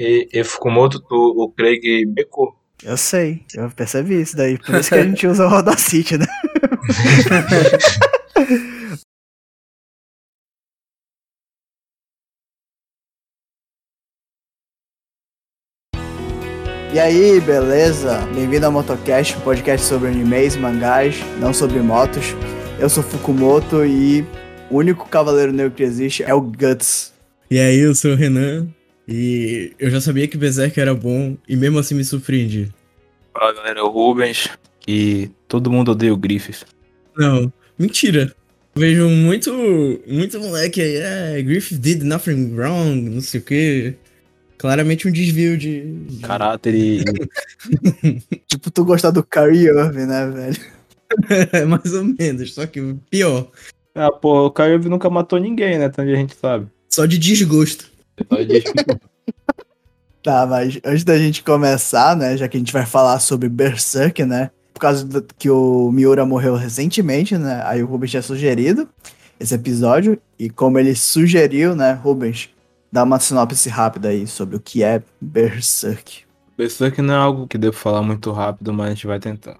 E, e Fukumoto, tu, o Craig becou. Eu sei, eu percebi isso daí. Por isso que a gente usa o Audacity, né? E aí, beleza? Bem-vindo ao Motocast, um podcast sobre animes, mangás, não sobre motos. Eu sou Fukumoto e o único cavaleiro negro que existe é o Guts. E aí, eu sou o Renan e eu já sabia que Berserk era bom e mesmo assim me surpreendi. Fala galera, é o Rubens e todo mundo odeia o Griffith. Não, mentira. Eu vejo muito, muito moleque aí, é, Griffith did nothing wrong, não sei o que. Claramente um desvio de. de... Caráter e. tipo, tu gostar do Kyrie Irving, né, velho? Mais ou menos, só que pior. Ah, pô, o Kyrie Irving nunca matou ninguém, né? Tanto a gente sabe. Só de desgosto. Desgosto. tá, mas antes da gente começar, né, já que a gente vai falar sobre Berserk, né, por causa do, que o Miura morreu recentemente, né, aí o Rubens tinha sugerido esse episódio, e como ele sugeriu, né, Rubens, dá uma sinopse rápida aí sobre o que é Berserk. Berserk não é algo que devo falar muito rápido, mas a gente vai tentar.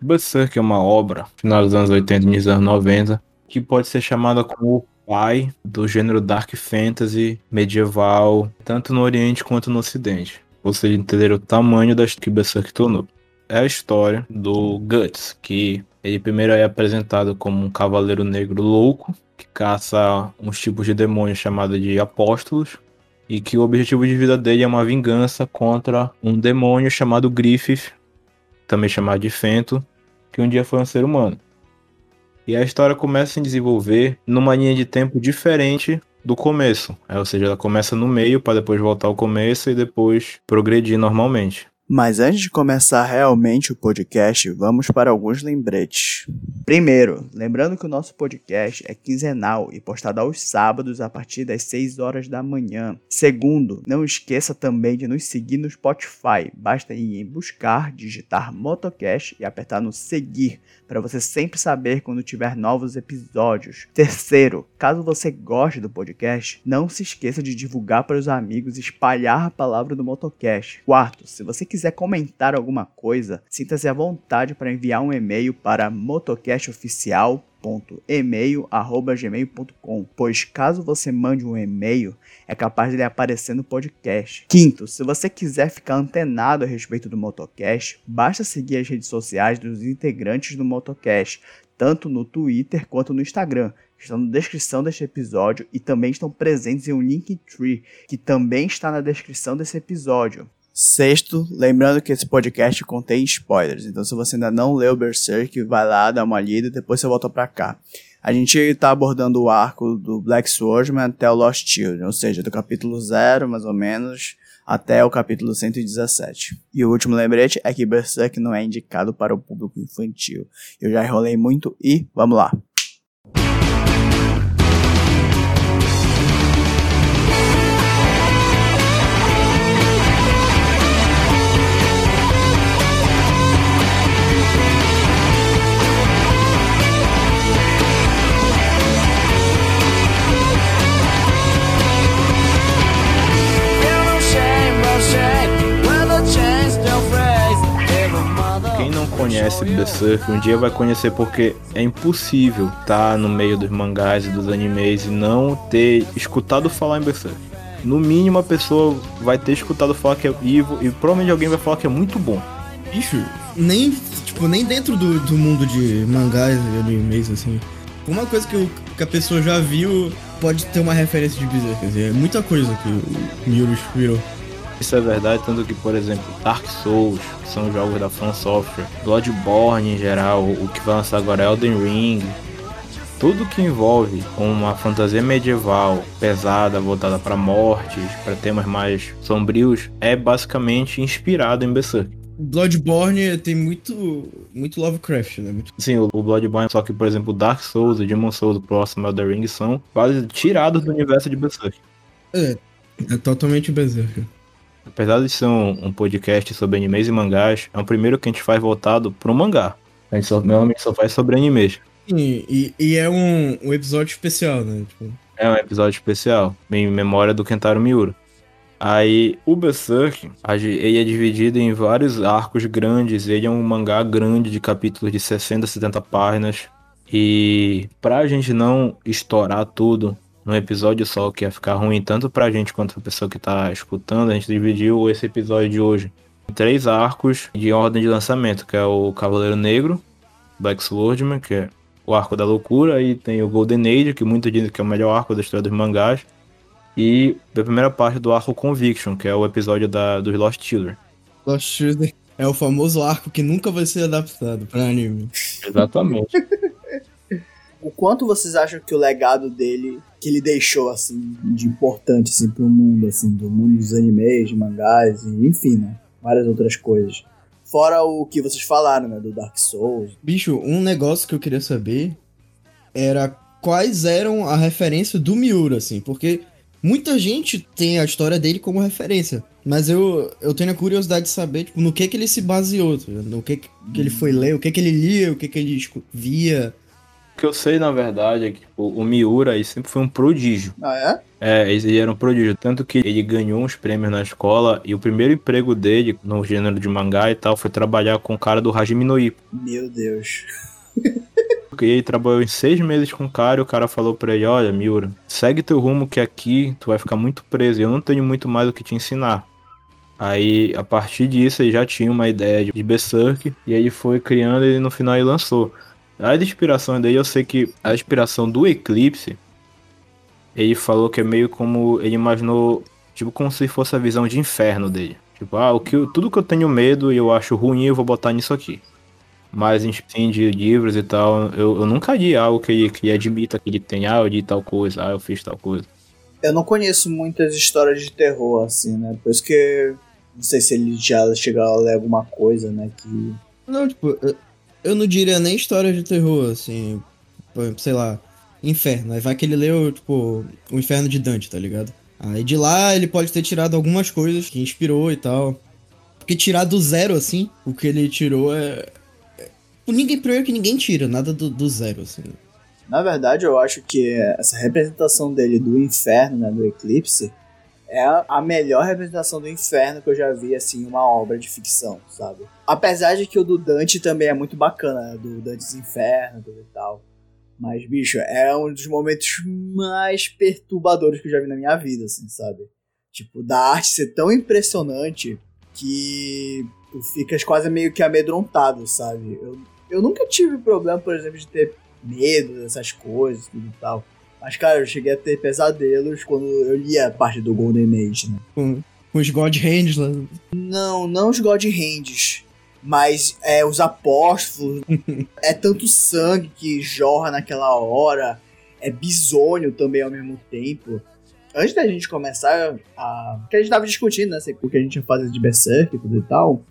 Berserk é uma obra, final dos anos 80 e dos anos 90, que pode ser chamada como pai do gênero Dark Fantasy medieval, tanto no Oriente quanto no Ocidente. Ou seja, entender o tamanho das que Berserk tornou. É a história do Guts, que ele primeiro é apresentado como um cavaleiro negro louco, que caça uns tipos de demônios chamados de apóstolos, e que o objetivo de vida dele é uma vingança contra um demônio chamado Griffith, também chamado de Fento, que um dia foi um ser humano. E a história começa a se desenvolver numa linha de tempo diferente do começo. É, ou seja, ela começa no meio para depois voltar ao começo e depois progredir normalmente. Mas antes de começar realmente o podcast, vamos para alguns lembretes. Primeiro, lembrando que o nosso podcast é quinzenal e postado aos sábados a partir das 6 horas da manhã. Segundo, não esqueça também de nos seguir no Spotify. Basta ir em buscar, digitar Motocast e apertar no seguir para você sempre saber quando tiver novos episódios. Terceiro, caso você goste do podcast, não se esqueça de divulgar para os amigos e espalhar a palavra do Motocast. Quarto, se você quiser quiser comentar alguma coisa, sinta-se à vontade para enviar um e-mail para motocastoficial.email@gmail.com, pois caso você mande um e-mail, é capaz de ele aparecer no podcast. Quinto, se você quiser ficar antenado a respeito do Motocast, basta seguir as redes sociais dos integrantes do Motocast, tanto no Twitter quanto no Instagram, estão na descrição deste episódio e também estão presentes em um Linktree, que também está na descrição desse episódio. Sexto, lembrando que esse podcast contém spoilers, então se você ainda não leu Berserk, vai lá, dá uma lida e depois você volta pra cá. A gente está abordando o arco do Black Swordsman até o Lost Children, ou seja, do capítulo 0, mais ou menos, até o capítulo 117. E o último lembrete é que Berserk não é indicado para o público infantil. Eu já enrolei muito e vamos lá. Conhece Berserk um dia vai conhecer porque é impossível estar tá no meio dos mangás e dos animes e não ter escutado falar em Berserk. No mínimo a pessoa vai ter escutado falar que é vivo e provavelmente alguém vai falar que é muito bom. Bicho, nem, tipo, nem dentro do, do mundo de mangás e animes, assim. Uma coisa que, eu, que a pessoa já viu pode ter uma referência de Berserk. Quer dizer, é muita coisa que o Miura virou. Isso é verdade, tanto que, por exemplo, Dark Souls, que são jogos da From Software, Bloodborne em geral, o que vai lançar agora é Elden Ring, tudo que envolve uma fantasia medieval pesada, voltada para mortes, para temas mais sombrios, é basicamente inspirado em Berserk. Bloodborne tem muito muito Lovecraft, né? Muito... Sim, o Bloodborne, só que, por exemplo, Dark Souls e Demon Souls, o próximo Elden Ring, são quase tirados do universo de Berserk. É, é totalmente Berserk. Apesar de ser um, um, podcast sobre animes e mangás, é o primeiro que a gente faz voltado pro mangá. A gente só, normalmente só faz sobre animes. Sim, e, e é um, um, episódio especial, né? Tipo... É um episódio especial, em memória do Kentaro Miura. Aí o Berserk, ele é dividido em vários arcos grandes. Ele é um mangá grande de capítulos de 60, 70 páginas. E pra gente não estourar tudo num episódio só, que ia ficar ruim tanto pra gente quanto pra pessoa que tá escutando, a gente dividiu esse episódio de hoje em três arcos de ordem de lançamento, que é o Cavaleiro Negro, Black Swordman, que é o arco da loucura, e tem o Golden Age, que muitos dizem que é o melhor arco da história dos mangás, e a primeira parte do arco Conviction, que é o episódio da, dos Lost Children. Lost Children é o famoso arco que nunca vai ser adaptado pra anime. Exatamente. O quanto vocês acham que o legado dele, que ele deixou, assim, de importante, assim, pro mundo, assim, do mundo dos animes, de mangás, e, enfim, né? Várias outras coisas. Fora o que vocês falaram, né? Do Dark Souls. Bicho, um negócio que eu queria saber era quais eram a referência do Miura, assim, porque muita gente tem a história dele como referência, mas eu, eu tenho a curiosidade de saber, tipo, no que que ele se baseou, tá no que que ele foi ler, o que que ele lia, o que que ele via. O que eu sei, na verdade, é que tipo, o Miura aí sempre foi um prodígio. Ah, é? É, ele era um prodígio. Tanto que ele ganhou uns prêmios na escola e o primeiro emprego dele, no gênero de mangá e tal, foi trabalhar com o cara do Hajime no Ippo. Meu Deus. Porque ele trabalhou em seis meses com o cara e o cara falou pra ele, olha, Miura, segue teu rumo que aqui tu vai ficar muito preso e eu não tenho muito mais o que te ensinar. Aí, a partir disso, ele já tinha uma ideia de Berserk e ele foi criando e no final ele lançou. A inspiração dele, eu sei que a inspiração do Eclipse, ele falou que é meio como ele imaginou, tipo como se fosse a visão de inferno dele. Tipo, ah, o que eu- tudo que eu tenho medo e eu acho ruim, eu vou botar nisso aqui. Mas em sim, de livros e tal, eu, eu nunca li algo que ele, que ele admita que ele tem, ah, eu li tal coisa, ah, eu fiz tal coisa. Eu não conheço muitas histórias de terror, assim, né? Por isso que. Não sei se ele já chegou a ler alguma coisa, né? Que. Não, tipo, eu, não diria nem história de terror, assim, sei lá, Inferno. Aí vai que ele leu, tipo, o Inferno de Dante, tá ligado? Aí de lá ele pode ter tirado algumas coisas que inspirou e tal. Porque tirar do zero, assim, o que ele tirou é. é- Ninguém, primeiro que ninguém tira, nada do, do zero, assim. Na verdade, eu acho que essa representação dele do inferno, né? Do eclipse, é a melhor representação do inferno que eu já vi, assim, uma obra de ficção, sabe? Apesar de que o do Dante também é muito bacana, né? Do Dante's Inferno e tal. Mas, bicho, é um dos momentos mais perturbadores que eu já vi na minha vida, assim, sabe? Tipo, da arte ser tão impressionante que tu ficas quase meio que amedrontado, sabe? Eu, eu nunca tive problema, por exemplo, de ter medo dessas coisas e tal. Mas, cara, eu cheguei a ter pesadelos quando eu lia a parte do Golden Age, né? Com, com os God Hands lá. Não, não os God Hands, mas é, os apóstolos. é tanto sangue que jorra naquela hora. É bisônio também ao mesmo tempo. Antes da gente começar a. Que a gente tava discutindo, né? O que a gente ia fazer de Berserk e tudo e tal.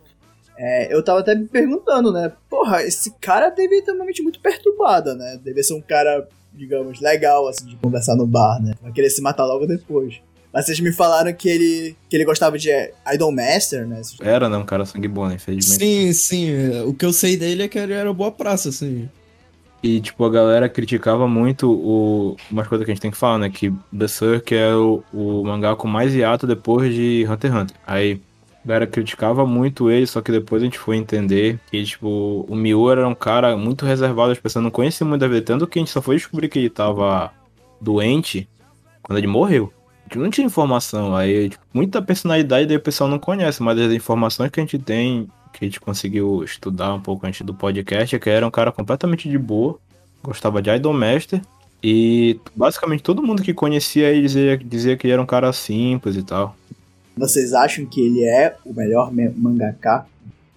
É, eu tava até me perguntando, né? Porra, esse cara deve ter uma mente muito perturbada, né? Deve ser um cara, digamos, legal, assim, de conversar no bar, né? Vai querer se matar logo depois. Mas vocês me falaram que ele, que ele gostava de Idolmaster, né? Era, né, um cara sangue bom, né, infelizmente. Sim, sim. é, O que eu sei dele é que ele era boa praça, assim. E, tipo, a galera criticava muito o... umas coisas que a gente tem que falar, né? Que Berserk é o, o mangá com mais hiato depois de Hunter x Hunter. Aí, galera criticava muito ele, só que depois a gente foi entender que, tipo, o Miura era um cara muito reservado, as pessoas não conheciam muito da vida, tanto que a gente só foi descobrir que ele tava doente quando ele morreu. A gente não tinha informação, aí, tipo, muita personalidade daí o pessoal não conhece, mas as informações que a gente tem que a gente conseguiu estudar um pouco antes do podcast, é que era um cara completamente de boa, gostava de Idolmaster, e basicamente todo mundo que conhecia ele dizia, dizia que ele era um cara simples e tal. Vocês acham que ele é o melhor me- mangaka?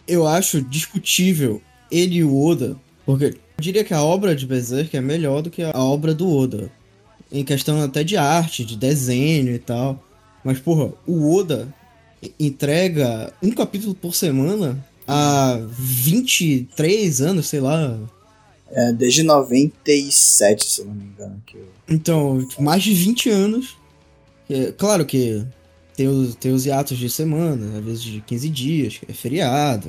Eu acho discutível ele e o Oda, porque eu diria que a obra de Berserk é melhor do que a obra do Oda. Em questão até de arte, de desenho e tal. Mas, porra, o Oda entrega um capítulo por semana há 23 anos, sei lá. É, desde 97, se eu não me engano. Que eu... Então, mais de 20 anos. É, claro que tem os, tem os hiatos de semana, às vezes de 15 dias, é feriado.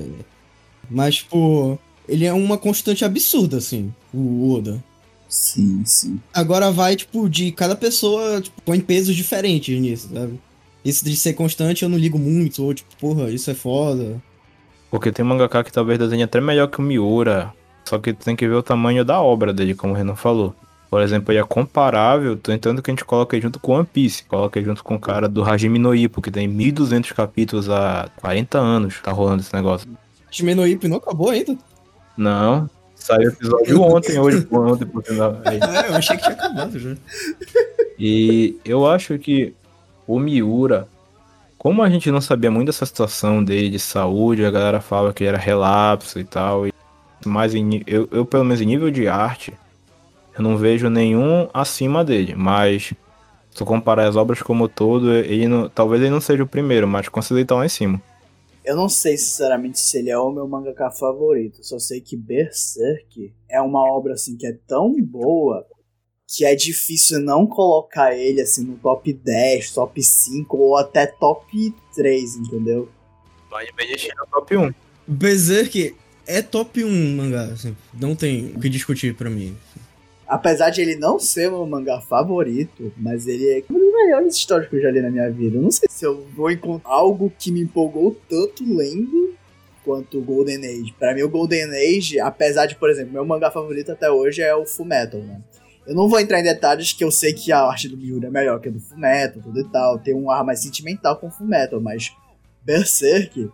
Mas, tipo, ele é uma constante absurda, assim, o Oda. Sim, sim. Agora vai, tipo, de cada pessoa tipo, põe pesos diferentes nisso, sabe? Isso de ser constante eu não ligo muito, ou tipo, porra, isso é foda. Porque tem mangaka que talvez desenhe até melhor que o Miura. Só que tu tem que ver o tamanho da obra dele, como o Renan falou. Por exemplo, ele é comparável, tanto que a gente coloca ele junto com One Piece. Coloca ele junto com o cara do Hajime no Ippo, que tem 1200 capítulos há 40 anos. Tá rolando esse negócio. Shimeno Ippo não acabou ainda. Não, saiu episódio ontem, hoje, ontem, por final. É, eu achei que tinha acabado já. E eu acho que o Miura, como a gente não sabia muito dessa situação dele de saúde, a galera fala que era relapso e tal. E mas em eu, eu, pelo menos em nível de arte, eu não vejo nenhum acima dele. Mas se tu comparar as obras como um todo, ele não, talvez ele não seja o primeiro, mas considero ele tá lá em cima. Eu não sei sinceramente se ele é o meu mangaka favorito. Só sei que Berserk é uma obra assim que é tão boa que é difícil não colocar ele assim no top 10, top 5 ou até top 3, entendeu? Mas ele no top 1. Berserk é top 1 mangá, assim, não tem o que discutir pra mim. Apesar de ele não ser meu mangá favorito, mas ele é uma das melhores histórias que eu já li na minha vida. Eu não sei se eu vou encontrar algo que me empolgou tanto lendo quanto o Golden Age. Pra mim, o Golden Age, apesar de, por exemplo, meu mangá favorito até hoje é o Fullmetal, né? Eu não vou entrar em detalhes que eu sei que a arte do Miura é melhor que a do Fullmetal, tudo e tal. Tem um ar mais sentimental com o Fullmetal, mas Berserk,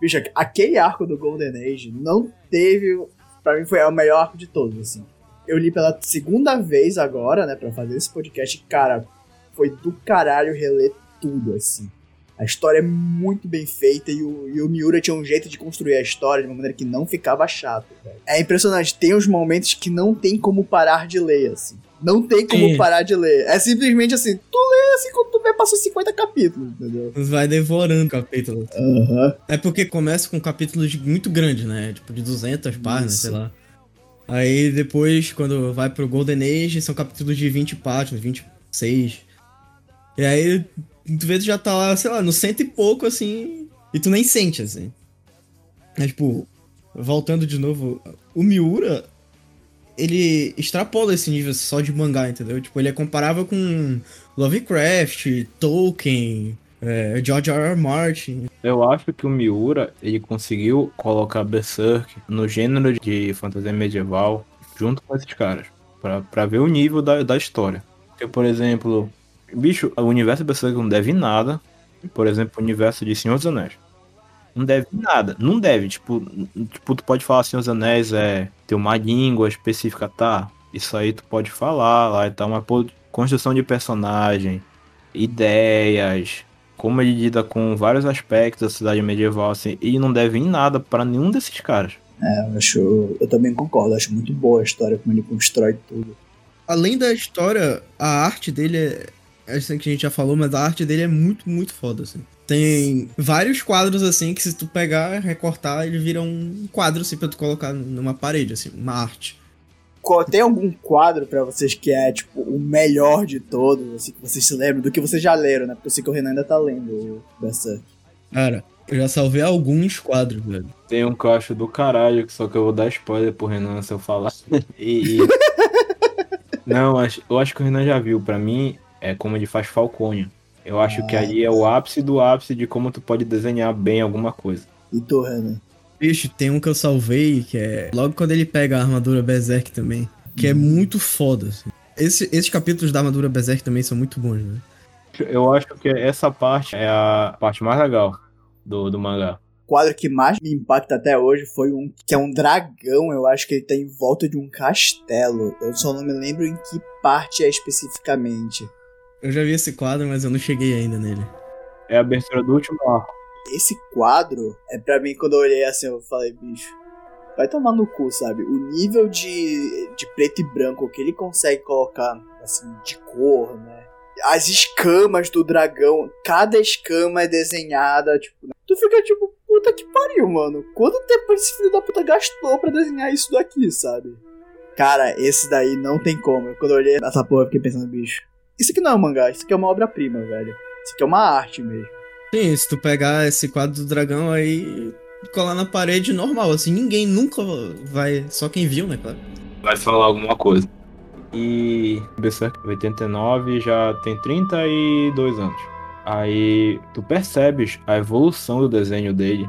bicho, aquele arco do Golden Age não teve. Pra mim foi o melhor arco de todos, assim. Eu li pela segunda vez agora, né, pra fazer esse podcast. Cara, foi do caralho reler tudo, assim. A história é muito bem feita e o, e o Miura tinha um jeito de construir a história de uma maneira que não ficava chato, velho. É impressionante, tem uns momentos que não tem como parar de ler, assim. Não tem como parar de ler. É simplesmente assim, tu lê assim quando tu vê, passou 50 capítulos, entendeu? Vai devorando o capítulo. Aham. É porque começa com capítulos muito grandes, né? Tipo, de 200 páginas, Isso. sei lá. Aí depois, quando vai pro Golden Age, são capítulos de 20 páginas, 26. E aí, tu vê, tu já tá lá, sei lá, no cento e pouco, assim, e tu nem sente, assim. É tipo, voltando de novo, o Miura, ele extrapola esse nível só de mangá, entendeu? Tipo, ele é comparável com Lovecraft, Tolkien, é, George R. R. Martin. Eu acho que o Miura, ele conseguiu colocar Berserk no gênero de fantasia medieval junto com esses caras. Pra ver o nível da, da história. Porque, por exemplo, bicho, o universo de Berserk não deve nada. Por exemplo, o universo de Senhor dos Anéis. Não deve nada. Não deve. Tipo, tipo, tu pode falar Senhor dos Anéis é ter uma língua específica, tá? Isso aí tu pode falar lá e tal, mas pô, construção de personagem, ideias, como ele lida com vários aspectos da cidade medieval, assim, e não deve em nada pra nenhum desses caras. Eu acho. Eu também concordo, acho muito boa a história, como ele constrói tudo. Além da história, a arte dele é. É isso que a gente já falou, mas a arte dele é muito, muito foda, assim. Tem vários quadros, assim, que se tu pegar, recortar, ele vira um quadro, assim, pra tu colocar numa parede, assim, uma arte. Qual- Tem algum quadro pra vocês que é, tipo, o melhor de todos, assim, que vocês se lembram, do que vocês já leram, né? Porque eu sei que o Renan ainda tá lendo o Berserk. Cara, eu já salvei alguns quadros, velho. Tem um que eu acho do caralho, que só que eu vou dar spoiler pro Renan se eu falar. E. e- Não, acho- eu acho que o Renan já viu. Pra mim, é como ele faz Falconha. Eu acho que Ah, ali é o ápice do ápice de como tu pode desenhar bem alguma coisa. E tu, Renan? Bicho, tem um que eu salvei, que é logo quando ele pega a armadura Berserk também, que é muito foda, assim. Esse, esses capítulos da armadura Berserk também são muito bons, né? Eu acho que essa parte é a parte mais legal do, do mangá. O quadro que mais me impacta até hoje foi um que é um dragão, eu acho que ele tá em volta de um castelo. Eu só não me lembro em que parte é especificamente. Eu já vi esse quadro, mas eu não cheguei ainda nele. É a abertura do último arco. Esse quadro, é pra mim, quando eu olhei assim, eu falei, bicho, vai tomar no cu, sabe? O nível de, de preto e branco que ele consegue colocar, assim, de cor, né? As escamas do dragão, cada escama é desenhada, tipo, tu fica tipo, puta que pariu, mano. Quanto tempo esse filho da puta gastou pra desenhar isso daqui, sabe? Cara, esse daí não tem como. Quando eu olhei essa porra, eu fiquei pensando, bicho, isso aqui não é um mangá, isso aqui é uma obra-prima, velho. Isso aqui é uma arte mesmo. Sim, se tu pegar esse quadro do dragão aí, colar na parede normal, assim, ninguém nunca vai. Só quem viu, né, claro. Vai falar alguma coisa. E Berserk 89 já tem 32 anos. Aí tu percebes a evolução do desenho dele.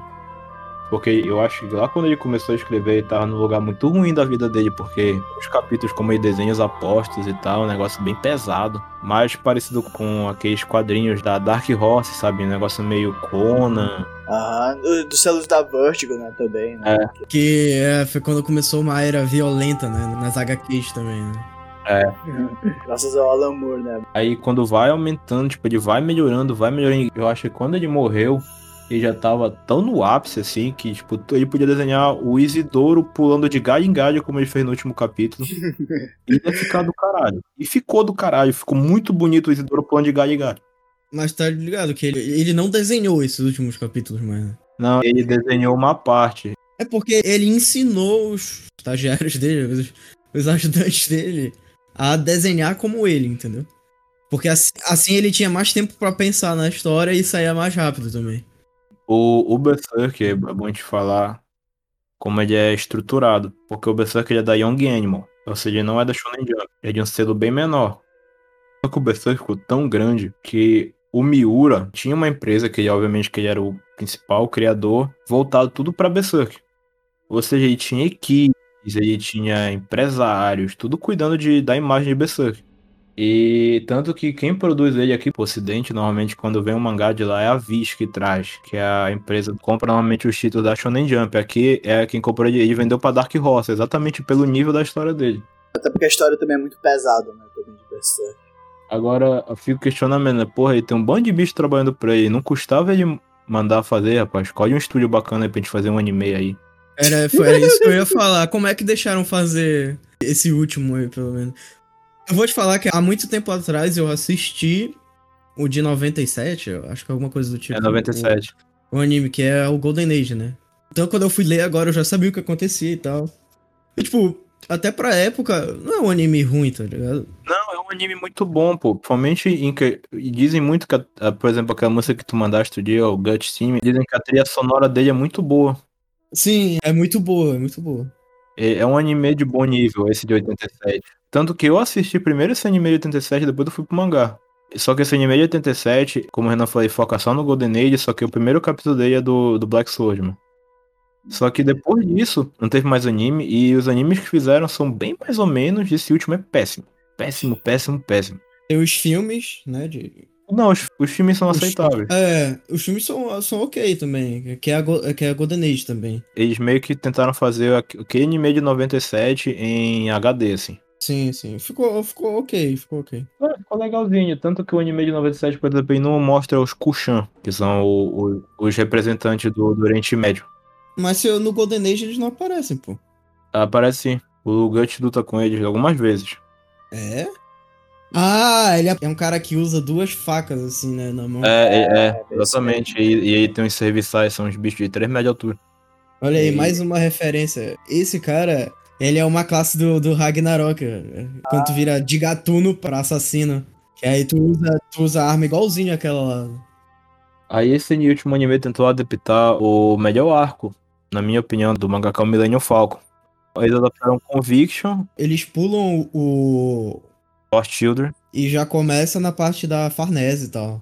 Porque eu acho que lá quando ele começou a escrever, ele tava num lugar muito ruim da vida dele, porque os capítulos como ele desenha os apostos e tal, um negócio bem pesado. Mais parecido com aqueles quadrinhos da Dark Horse, sabe? Um negócio meio Conan. Aham, do- dos selos da Vertigo, né, também, né? Que é, foi quando começou uma era violenta, né? Nas HQs também, né? Graças ao Alan Moore, né? Aí quando vai aumentando, tipo, ele vai melhorando, vai melhorando. Eu acho que quando ele morreu, ele já tava tão no ápice, assim, que, tipo, ele podia desenhar o Isidoro pulando de galho em galho, como ele fez no último capítulo. e ia ficar do caralho. E ficou do caralho, ficou muito bonito o Isidoro pulando de galho em galho. Mas tá ligado que ele, ele não desenhou esses últimos capítulos mais, né? Não, ele desenhou uma parte. É porque ele ensinou os estagiários dele, os, os ajudantes dele, a desenhar como ele, entendeu? Porque assim, assim ele tinha mais tempo pra pensar na história e saía mais rápido também. O, o Berserk, é bom gente falar como ele é estruturado. Porque o Berserk ele é da Young Animal. Ou seja, ele não é da Shonen Jump. É de um selo bem menor. Só que o Berserk ficou tão grande que o Miura tinha uma empresa que ele, obviamente, que ele era o principal criador, voltado tudo pra Berserk. Ou seja, ele tinha equipes, ele tinha empresários, tudo cuidando de, da imagem de Berserk. E tanto que quem produz ele aqui pro ocidente, normalmente quando vem um mangá de lá é a Viz que traz, que é a empresa que compra normalmente os títulos da Shonen Jump. Aqui é quem comprou ele, ele vendeu pra Dark Horse, exatamente pelo nível da história dele. Até porque a história também é muito pesada, né? Também de Berserk. Agora, eu fico questionamento, né? Porra, ele tem um bando de bicho trabalhando pra ele. Não custava ele mandar fazer, rapaz. Escolhe um estúdio bacana aí pra gente fazer um anime aí. Era, foi, era isso que eu ia falar. Como é que deixaram fazer esse último aí, pelo menos? Eu vou te falar que há muito tempo atrás eu assisti o de 97, eu acho que é alguma coisa do tipo. É 97. O, o anime, que é o Golden Age, né? Então quando eu fui ler agora eu já sabia o que acontecia e tal. E, tipo, até pra época, não é um anime ruim, tá ligado? Não, é um anime muito bom, pô. Principalmente em que. e Dizem muito que, a- por exemplo, aquela música que tu mandaste outro dia, o Gut Team, dizem que a trilha sonora dele é muito boa. Sim, é muito boa, é muito boa. É é um anime de bom nível, esse de 87. Tanto que eu assisti primeiro esse anime de 87, depois eu fui pro mangá. Só que esse anime de 87, como o Renan falou, foca só no Golden Age, só que o primeiro capítulo dele é do, do Black Sword. Só que depois disso, não teve mais anime, e os animes que fizeram são bem mais ou menos, esse último é péssimo. Péssimo, péssimo, péssimo. Tem os filmes, né? De... Não, os, os filmes são Os- aceitáveis. É, os filmes são, são ok também. Que é, a, Go- que é a Golden Age também. Eles meio que tentaram fazer aqu- aquele anime de 97 em HD, assim. Sim, sim. Ficou, ficou ok, ficou ok. É, ficou legalzinho. Tanto que o anime de 97, por exemplo, não mostra os Kushan, que são o- o- os representantes do, do Oriente Médio. Mas se eu- no Golden Age eles não aparecem, pô. Aparece sim. O Guts luta com eles algumas vezes. É? Ah, ele é é um cara que usa duas facas, assim, né, na mão. É, é, é, é exatamente. E, e aí tem os serviçais, são os bichos de 3 metros de altura. Olha aí, E- mais uma referência. Esse cara, ele é uma classe do, do Ragnarok. é, Quando tu vira de gatuno pra assassino. Que aí tu usa, tu usa a arma igualzinho àquela lá. Aí esse último anime tentou adaptar o melhor arco, na minha opinião, do mangaka Millennium Falcon. Eles adaptaram Conviction, Eles pulam o. Lost Children. E já começa na parte da Farnese e tal.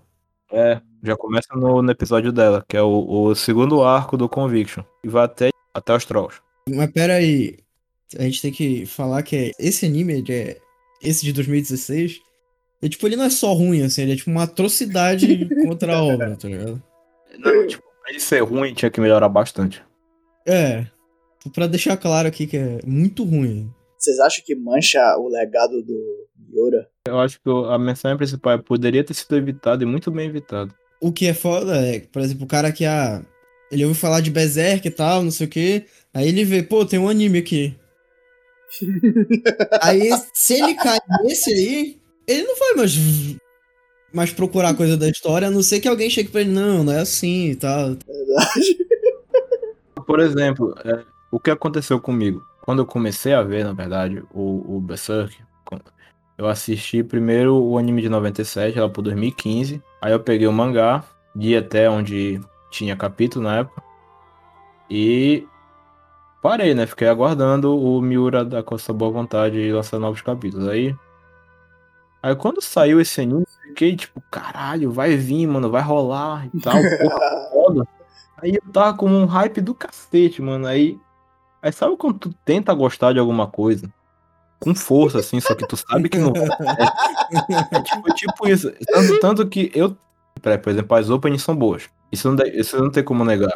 É, já começa no, no episódio dela, que é o, o segundo arco do Conviction. E vai até, até os Trolls. Mas pera aí. A gente tem que falar que esse anime, é, esse de 2016, é, tipo, ele não é só ruim, assim, ele é tipo uma atrocidade contra a obra, tá ligado? Não, tipo, pra ele ser ruim, tinha que melhorar bastante. É. Pra deixar claro aqui que é muito ruim. Vocês acham que mancha o legado do Miura? Eu acho que a mensagem principal poderia ter sido evitada e muito bem evitado. O que é foda é, por exemplo, o cara que ah, ele ouviu falar de Berserk e tal, não sei o que, aí ele vê, pô, tem um anime aqui. aí, se ele cai nesse aí, ele não vai mais, mais procurar coisa da história, a não ser que alguém chegue pra ele, não, não é assim e tal. Por exemplo, é, o que aconteceu comigo? Quando eu comecei a ver, na verdade, o, o Berserk, eu assisti primeiro o anime de 97, lá por 2015. Aí eu peguei o mangá, li até onde tinha capítulo na época. E parei, né? Fiquei aguardando o Miura da Costa Boa Vontade lançar novos capítulos. Aí, aí quando saiu esse anime, fiquei tipo, caralho, vai vir, mano, vai rolar e tal, porra, foda. Aí eu tava com um hype do cacete, mano. Aí, aí sabe quando tu tenta gostar de alguma coisa? Com força, assim, só que tu sabe que não. É, é tipo, tipo isso. Tanto, tanto que eu. Por exemplo, as openings são boas. Isso não, isso não tem como negar.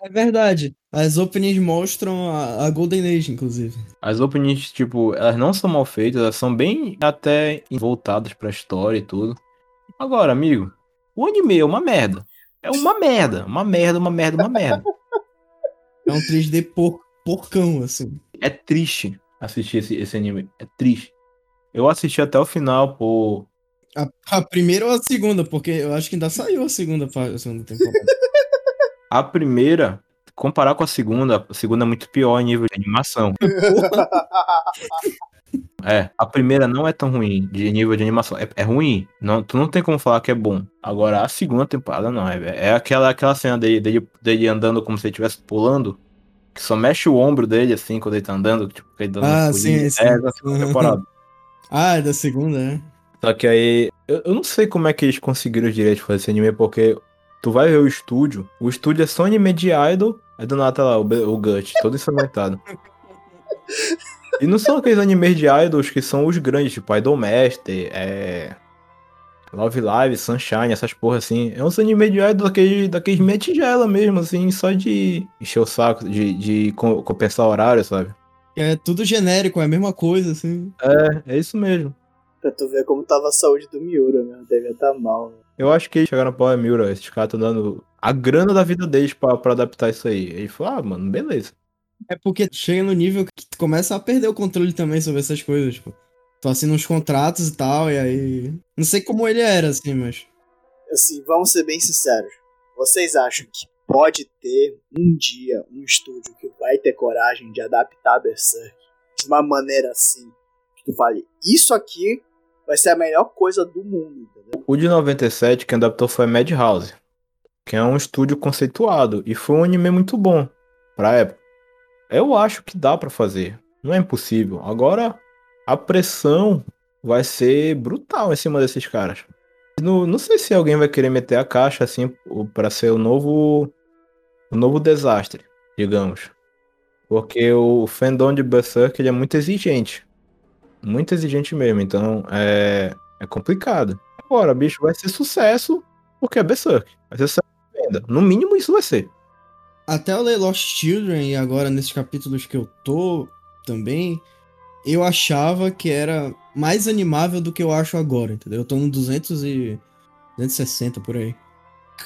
É verdade. As openings mostram a, a, Golden Age, inclusive. As openings, tipo, elas não são mal feitas, elas são bem até voltadas pra história e tudo. Agora, amigo, o anime é uma merda. É uma merda. Uma merda, uma merda, uma merda. É um 3D por, porcão, assim. É triste assistir esse, esse anime. É triste. Eu assisti até o final, pô. A, a primeira ou a segunda? Porque eu acho que ainda saiu a segunda, a segunda temporada. a primeira, comparar com a segunda, a segunda é muito pior em nível de animação. É, a primeira não é tão ruim de nível de animação. É, é, ruim. Não, tu não tem como falar que é bom. Agora, a segunda temporada não. É, é aquela, aquela cena dele, dele, dele andando como se ele estivesse pulando. Que só mexe o ombro dele, assim, quando ele tá andando. Tipo, ele dando ah, sim, sim. É da segunda temporada. ah, é da segunda, né? Só que aí. Eu, eu não sei como é que eles conseguiram os direitos de fazer esse anime, porque tu vai ver o estúdio. O estúdio é só anime de idol. Aí do nada tá lá o, o Gut, todo instrumentado. E não são aqueles animes de idols que são os grandes, tipo Idol Master, é... Love Live, Sunshine, essas porra assim. É uns animes de idol daqueles, daqueles meia tigela mesmo, assim, só de encher o saco, de, de compensar horário, sabe? É tudo genérico, é a mesma coisa, assim. É, é isso mesmo. Pra tu ver como tava a saúde do Miura, meu. Devia estar tá mal. Né? Eu acho que eles chegaram pra Miura, esses caras estão dando a grana da vida deles pra, pra adaptar isso aí. Ele falou, ah, mano, beleza. É porque chega no nível que tu começa a perder o controle também sobre essas coisas, tipo. Tu assina uns contratos e tal, e aí. Não sei como ele era, assim, mas. Assim, vamos ser bem sinceros. Vocês acham que pode ter um dia um estúdio que vai ter coragem de adaptar Berserk de uma maneira assim? Que tu fale, isso aqui vai ser a melhor coisa do mundo, entendeu? O de 97 quem adaptou foi a Madhouse, que é um estúdio conceituado, e foi um anime muito bom pra época. Eu acho que dá para fazer. Não é impossível. Agora, a pressão vai ser brutal em cima desses caras. Não, não sei se alguém vai querer meter a caixa assim para ser o novo o novo desastre, digamos. Porque o fandom de Berserk ele é muito exigente. Muito exigente mesmo, então é, é complicado. Agora, bicho, vai ser sucesso porque é Berserk. Vai ser sucesso. No mínimo isso vai ser até eu ler Lost Children e agora nesses capítulos que eu tô também, eu achava que era mais animável do que eu acho agora, entendeu? Eu tô no 200 e 260 por aí.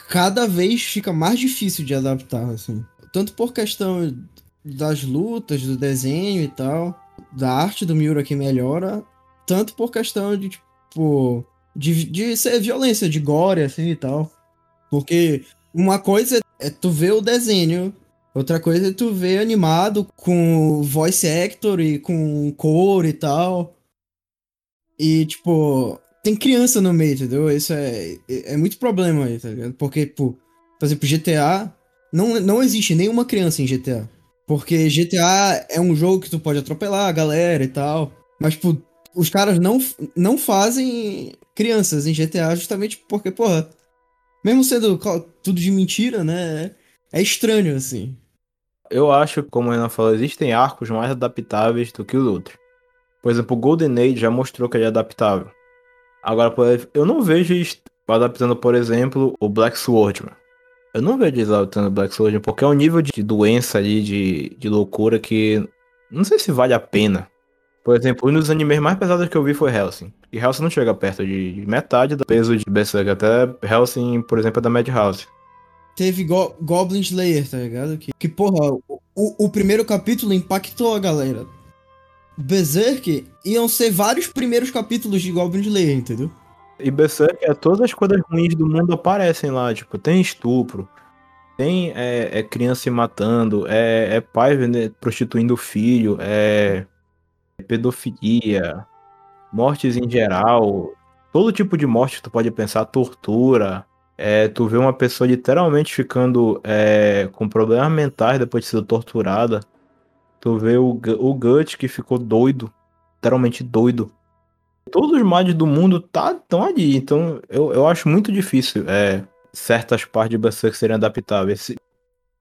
Cada vez fica mais difícil de adaptar, assim. Tanto por questão das lutas, do desenho e tal, da arte do Miura que melhora, tanto por questão de, tipo, de, de ser violência, de gore, assim e tal. Porque uma coisa é tu ver o desenho, outra coisa é tu ver animado com voice actor e com cor e tal. E, tipo, tem criança no meio, entendeu? Isso é, é, muito problema aí, tá ligado? Porque, por exemplo, GTA, não, não existe nenhuma criança em GTA. Porque GTA é um jogo que tu pode atropelar a galera e tal. Mas, tipo, os caras não, não fazem crianças em GTA justamente porque, porra, mesmo sendo tudo de mentira, né? É estranho, assim. Eu acho, como a Ana falou, existem arcos mais adaptáveis do que os outros. Por exemplo, o Golden Age já mostrou que ele é adaptável. Agora, eu não vejo adaptando, por exemplo, o Black Swordman. Eu não vejo eles adaptando o Black Swordman porque é um nível de doença ali, de, de loucura que não sei se vale a pena. Por exemplo, um dos animes mais pesados que eu vi foi Helsing. E Helsing não chega perto de metade do peso de Berserk. Até Helsing, por exemplo, é da Madhouse. Teve Go Goblin Slayer, tá ligado? Que, que porra, o, o primeiro capítulo impactou a galera. Berserk iam ser vários primeiros capítulos de Goblin Slayer, entendeu? E Berserk, é, todas as coisas ruins do mundo aparecem lá. Tipo, tem estupro, tem é, é criança se matando, é, é pai prostituindo o filho, é pedofilia, mortes em geral, todo tipo de morte que tu pode pensar, tortura. É, tu vê uma pessoa literalmente ficando é, com problemas mentais depois de ser torturada. Tu vê o, o Gut que ficou doido, literalmente doido. todos os mods do mundo tá tão ali. Então eu, eu acho muito difícil é, certas partes de Berserk serem adaptáveis. Se-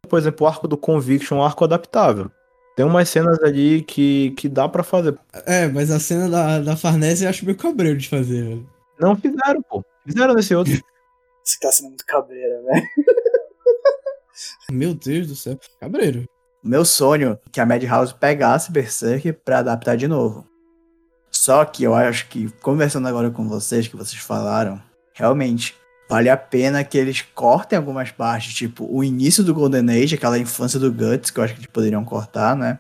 por exemplo, o arco do Conviction é um arco adaptável. Tem umas cenas ali que, que dá pra fazer. É, mas a cena da, da Farnese eu acho meio cabreiro de fazer, velho. Não fizeram, pô. Fizeram nesse outro. Você tá sendo muito cabreira, velho. Meu Deus do céu. Cabreiro. Meu sonho é que a Madhouse pegasse Berserk pra adaptar de novo. Só que eu acho que, conversando agora com vocês, que vocês falaram, realmente, vale a pena que eles cortem algumas partes, tipo o início do Golden Age, aquela infância do Guts, que eu acho que eles poderiam cortar, né?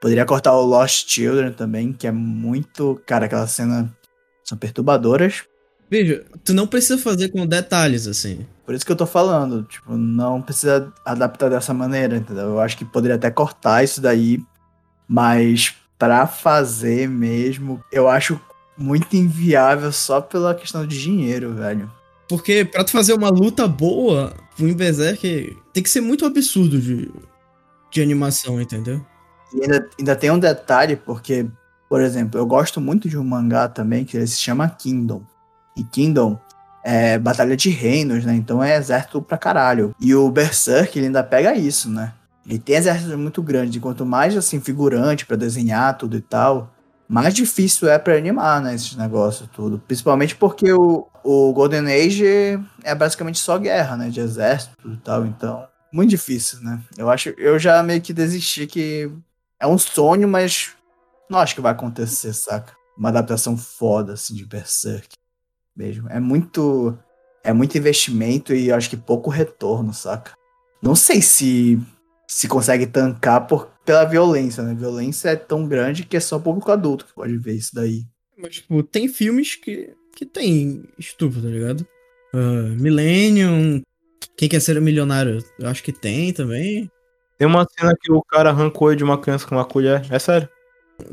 Poderia cortar o Lost Children também, que é muito. Cara, aquela cena são perturbadoras. Veja, tu não precisa fazer com detalhes, assim. Por isso que eu tô falando, tipo, não precisa adaptar dessa maneira, entendeu? Eu acho que poderia até cortar isso daí, mas pra fazer mesmo, eu acho muito inviável só pela questão de dinheiro, velho. Porque pra tu fazer uma luta boa, o Berserk tem que ser muito absurdo de, de animação, entendeu? E ainda, ainda tem um detalhe, porque, por exemplo, eu gosto muito de um mangá também que ele se chama Kingdom. E Kingdom é batalha de reinos, né? Então é exército pra caralho. E o Berserk, ele ainda pega isso, né? Ele tem exércitos muito grandes. Quanto mais, assim, figurante pra desenhar tudo e tal, mais difícil é pra animar, né? Esses negócios tudo. Principalmente porque o, o Golden Age é basicamente só guerra, né? De exército e tal. Então, muito difícil, né? Eu acho, eu já meio que desisti que é um sonho, mas não acho que vai acontecer, saca? Uma adaptação foda, assim, de Berserk. Mesmo. É muito. É muito investimento e acho que pouco retorno, saca? Não sei se se consegue tancar por, pela violência, né? A violência é tão grande que é só público adulto que pode ver isso daí. Mas, tipo, tem filmes que, que tem estupro, tá ligado? Ah, Millennium. Quem quer ser um milionário? Eu acho que tem também. Tem uma cena que o cara arrancou de uma criança com uma colher. É sério.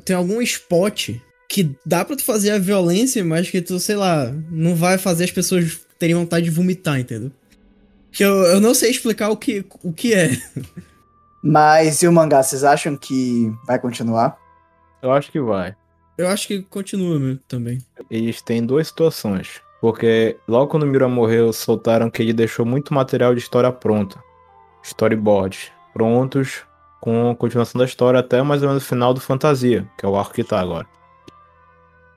Tem algum spot que dá pra tu fazer a violência, mas que tu, sei lá, não vai fazer as pessoas terem vontade de vomitar, entendeu? Que eu, eu não sei explicar o que, o que é. Mas e o mangá, vocês acham que vai continuar? Eu acho que vai. Eu acho que continua mesmo também. Eles têm duas situações. Porque logo quando o Mira morreu, soltaram que ele deixou muito material de história pronta. Storyboards prontos, com a continuação da história até mais ou menos o final do Fantasia, que é o arco que tá agora.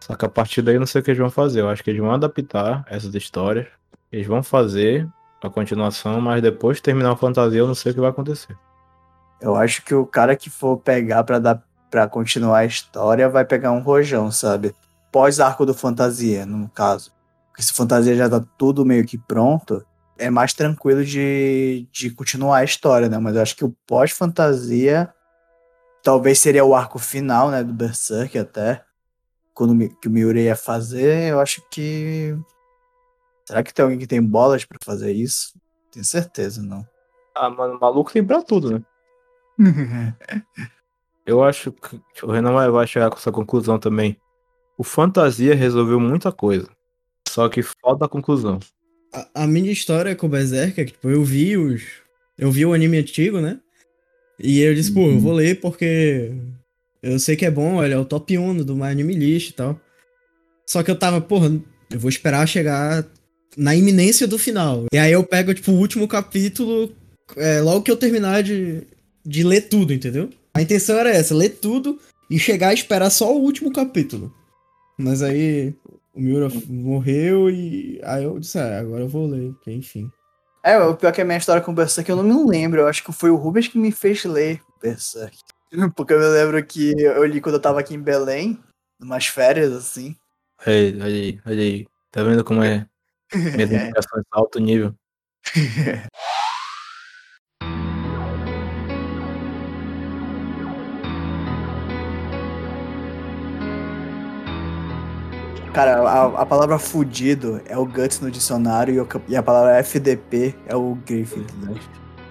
Só que a partir daí eu não sei o que eles vão fazer. Eu acho que eles vão adaptar essas histórias. Eles vão fazer a continuação, mas depois de terminar o Fantasia eu não sei o que vai acontecer. Eu acho que o cara que for pegar pra, dar, pra continuar a história vai pegar um rojão, sabe? Pós-arco do Fantasia, no caso. Porque se Fantasia já tá tudo meio que pronto, é mais tranquilo de, de continuar a história, né? Mas eu acho que o pós-Fantasia talvez seria o arco final, né? Do Berserk até. Quando que o Miura ia fazer, eu acho que. Será que tem alguém que tem bolas pra fazer isso? Tenho certeza, não. Ah, mano, o maluco tem pra tudo, né? Eu acho que o Renan vai- vai chegar com essa conclusão também. O Fantasia resolveu muita coisa. Só que falta a conclusão. A, a minha história com o Berserk é que, tipo, eu vi os. Eu vi o anime antigo, né? E eu disse, pô, eu vou ler porque eu sei que é bom, ele é o top 1 do My Anime List e tal. Só que eu tava, porra, eu vou esperar chegar na iminência do final. E aí eu pego, tipo, o último capítulo, é, logo que eu terminar de, de ler tudo, entendeu? A intenção era essa, ler tudo e chegar a esperar só o último capítulo. Mas aí o Miura morreu e aí eu disse, ah, agora eu vou ler, porque enfim. É, o pior que a minha história com Berserk eu não me lembro. Eu acho que foi o Rubens que me fez ler Berserk. Porque eu me lembro que eu li quando eu tava aqui em Belém, numas férias, assim. Olha aí, olha aí, olha aí. Tá vendo como é? Minha identificação é alto nível. Cara, a, a palavra fudido é o Guts no dicionário e, o e a palavra FDP é o Griffin, entendeu?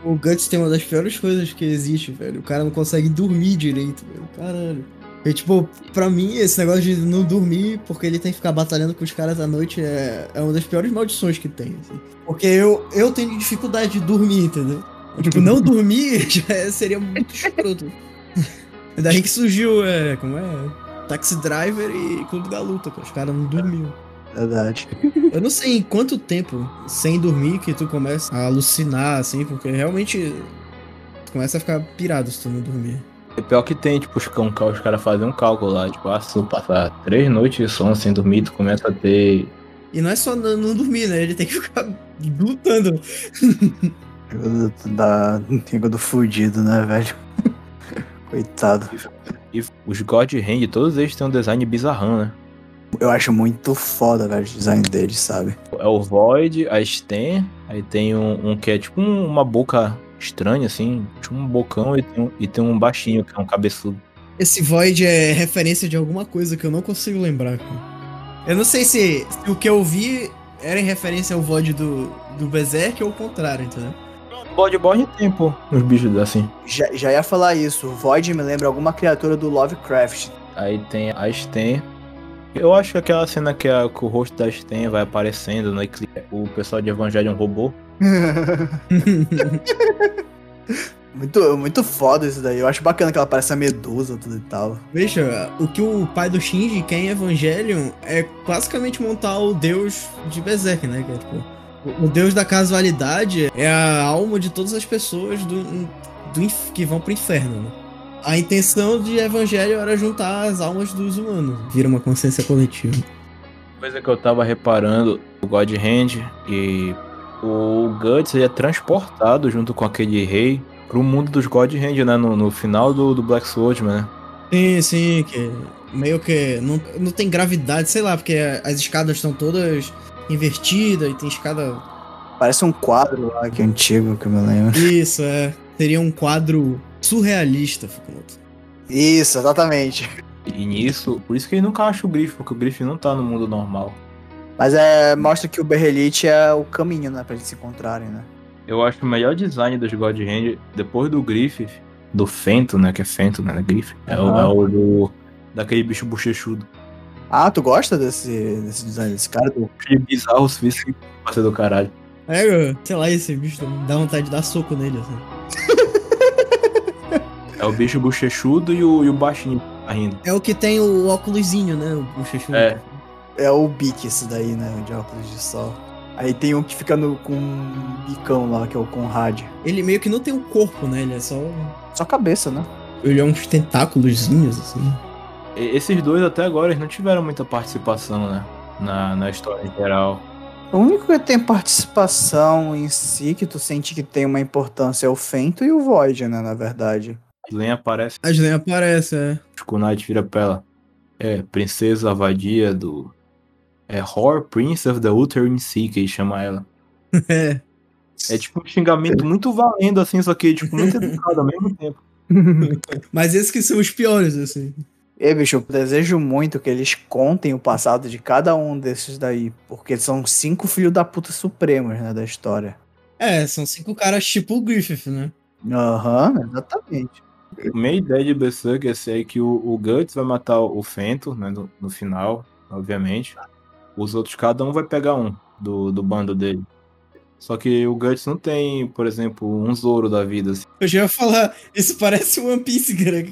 O Guts tem uma das piores coisas que existe, velho. O cara não consegue dormir direito, velho. Caralho. E, tipo, pra mim, esse negócio de não dormir porque ele tem que ficar batalhando com os caras à noite é, é uma das piores maldições que tem. assim. Porque eu, eu tenho dificuldade de dormir, entendeu? Tipo, não dormir já é- seria muito escroto. Daí que surgiu, é, como é? Taxi Driver e Clube da Luta, cara. Os caras não dormiam. Verdade. Eu não sei em quanto tempo sem dormir que tu começa a alucinar, assim, porque realmente tu começa a ficar pirado se tu não dormir. É pior que tem, tipo, os, os caras fazem um cálculo lá, tipo, ah, se tu passar três noites de sono sem dormir, tu começa a ter. E não é só não, dormir, né? Ele tem que ficar lutando. Da do fudido, né, velho? Coitado. E os God Hand, todos eles têm um design bizarrão, né? Eu acho muito foda, velho, o design deles, sabe? É o Void, a Sten, aí tem um, um que é tipo um- uma boca estranha, assim, tipo um bocão e tem um, e tem um baixinho, que é um cabeçudo. Esse Void é referência de alguma coisa que eu não consigo lembrar. cara. Eu não sei se, se o que eu vi era em referência ao Void do, do Berserk ou o contrário, entendeu? Bloodborne tem, pô, uns bichos assim. Já, já ia falar isso. O Void me lembra alguma criatura do Lovecraft. Aí tem a Sten. Eu acho que aquela cena que, a- que o rosto da Sten vai aparecendo no eclipse, o pessoal de Evangelho é um robô. muito, muito foda isso daí. Eu acho bacana que ela parece a medusa tudo e tal. Veja, o que o pai do Shinji quer em Evangelion é basicamente montar o deus de Berserk, né? Que é, tipo, o- deus da casualidade é a alma de todas as pessoas do, do que vão pro inferno, né? A intenção de Evangelho era juntar as almas dos humanos. Vira uma consciência coletiva. Coisa que eu tava reparando, o God Hand e o Guts ele é transportado junto com aquele rei pro mundo dos God Hand, né? No, no final do, do Black Swordsman, né? Sim, sim, que meio que não, não tem gravidade, sei lá, porque as escadas estão todas invertidas e tem escada. Parece um quadro lá que é antigo que eu me lembro. Isso, é. Seria um quadro surrealista, Fukumoto. Isso, exatamente. E nisso, por isso que ele nunca acha o Griff, porque o Griff não tá no mundo normal. Mas é, mostra que o Berrelite é o caminho, né, pra eles se encontrarem, né? Eu acho que o melhor design dos God Hand, depois do Griff, do Fento, né? Que é Fento, né? Griff. É, o, é o do. Daquele bicho bochechudo. Ah, tu gosta desse, desse design desse cara? Do... Achei bizarro o suficiente pra ser do caralho. É, sei lá, esse bicho dá vontade de dar soco nele, assim. É o bicho bochechudo e o, e o baixinho rindo. É o que tem o óculosinho, né? O bochechudo. É. É o Bic esse daí, né, de óculos de sol. Aí tem um que fica no, com um bicão lá, que é o Conrad. Ele meio que não tem um corpo, né? Ele é só. Só cabeça, né? Ele é uns tentáculozinhos, assim. E- Esses dois até agora eles não tiveram muita participação, né? Na, na história em geral. O único que tem participação em si, que tu sente que tem uma importância, é o Fento e o Void, né, na verdade. Len aparece, A Slen aparece, é. o Kunai vira pra ela. É, princesa vadia do. É Horror Prince of the Uterine Sea, que ele chama ela. É. É tipo um xingamento muito valendo, assim, só que, tipo, muito educado ao mesmo tempo. Mas esses que são os piores, assim. E, bicho, eu desejo muito que eles contem o passado de cada um desses daí, porque são cinco filhos da puta supremos, né, da história. É, são cinco caras tipo o Griffith, né? Aham, exatamente. Minha ideia de Berserk é ser que o, o Guts vai matar o Fento, né, no, no final, obviamente. Os outros, cada um vai pegar um do, do bando dele. Só que o Guts não tem, por exemplo, um Zoro da vida, assim. Eu já ia falar, isso parece One Piece, cara.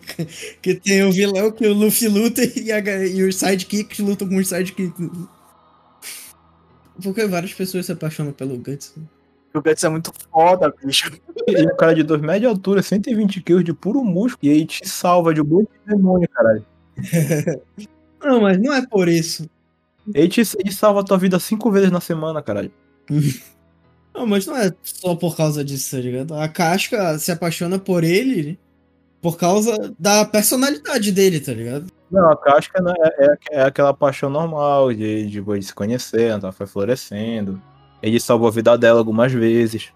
Que, tem o vilão que o Luffy luta e, a, e os sidekicks lutam com os sidekicks. Porque várias pessoas se apaixonam pelo Guts. O Guts é muito foda, bicho. Ele é um cara de 2 metros de altura, 120 quilos de puro músculo, e aí te salva de um monte de demônio, caralho. Não, mas não é por isso. Ele, te, ele salva a tua vida cinco vezes na semana, caralho. Não, mas não é só por causa disso, tá ligado? A Casca se apaixona por ele por causa da personalidade dele, tá ligado? Não, a casca né, é, é- é aquela paixão normal de, de, de se conhecer, ela foi florescendo. Ele salvou a vida dela algumas vezes.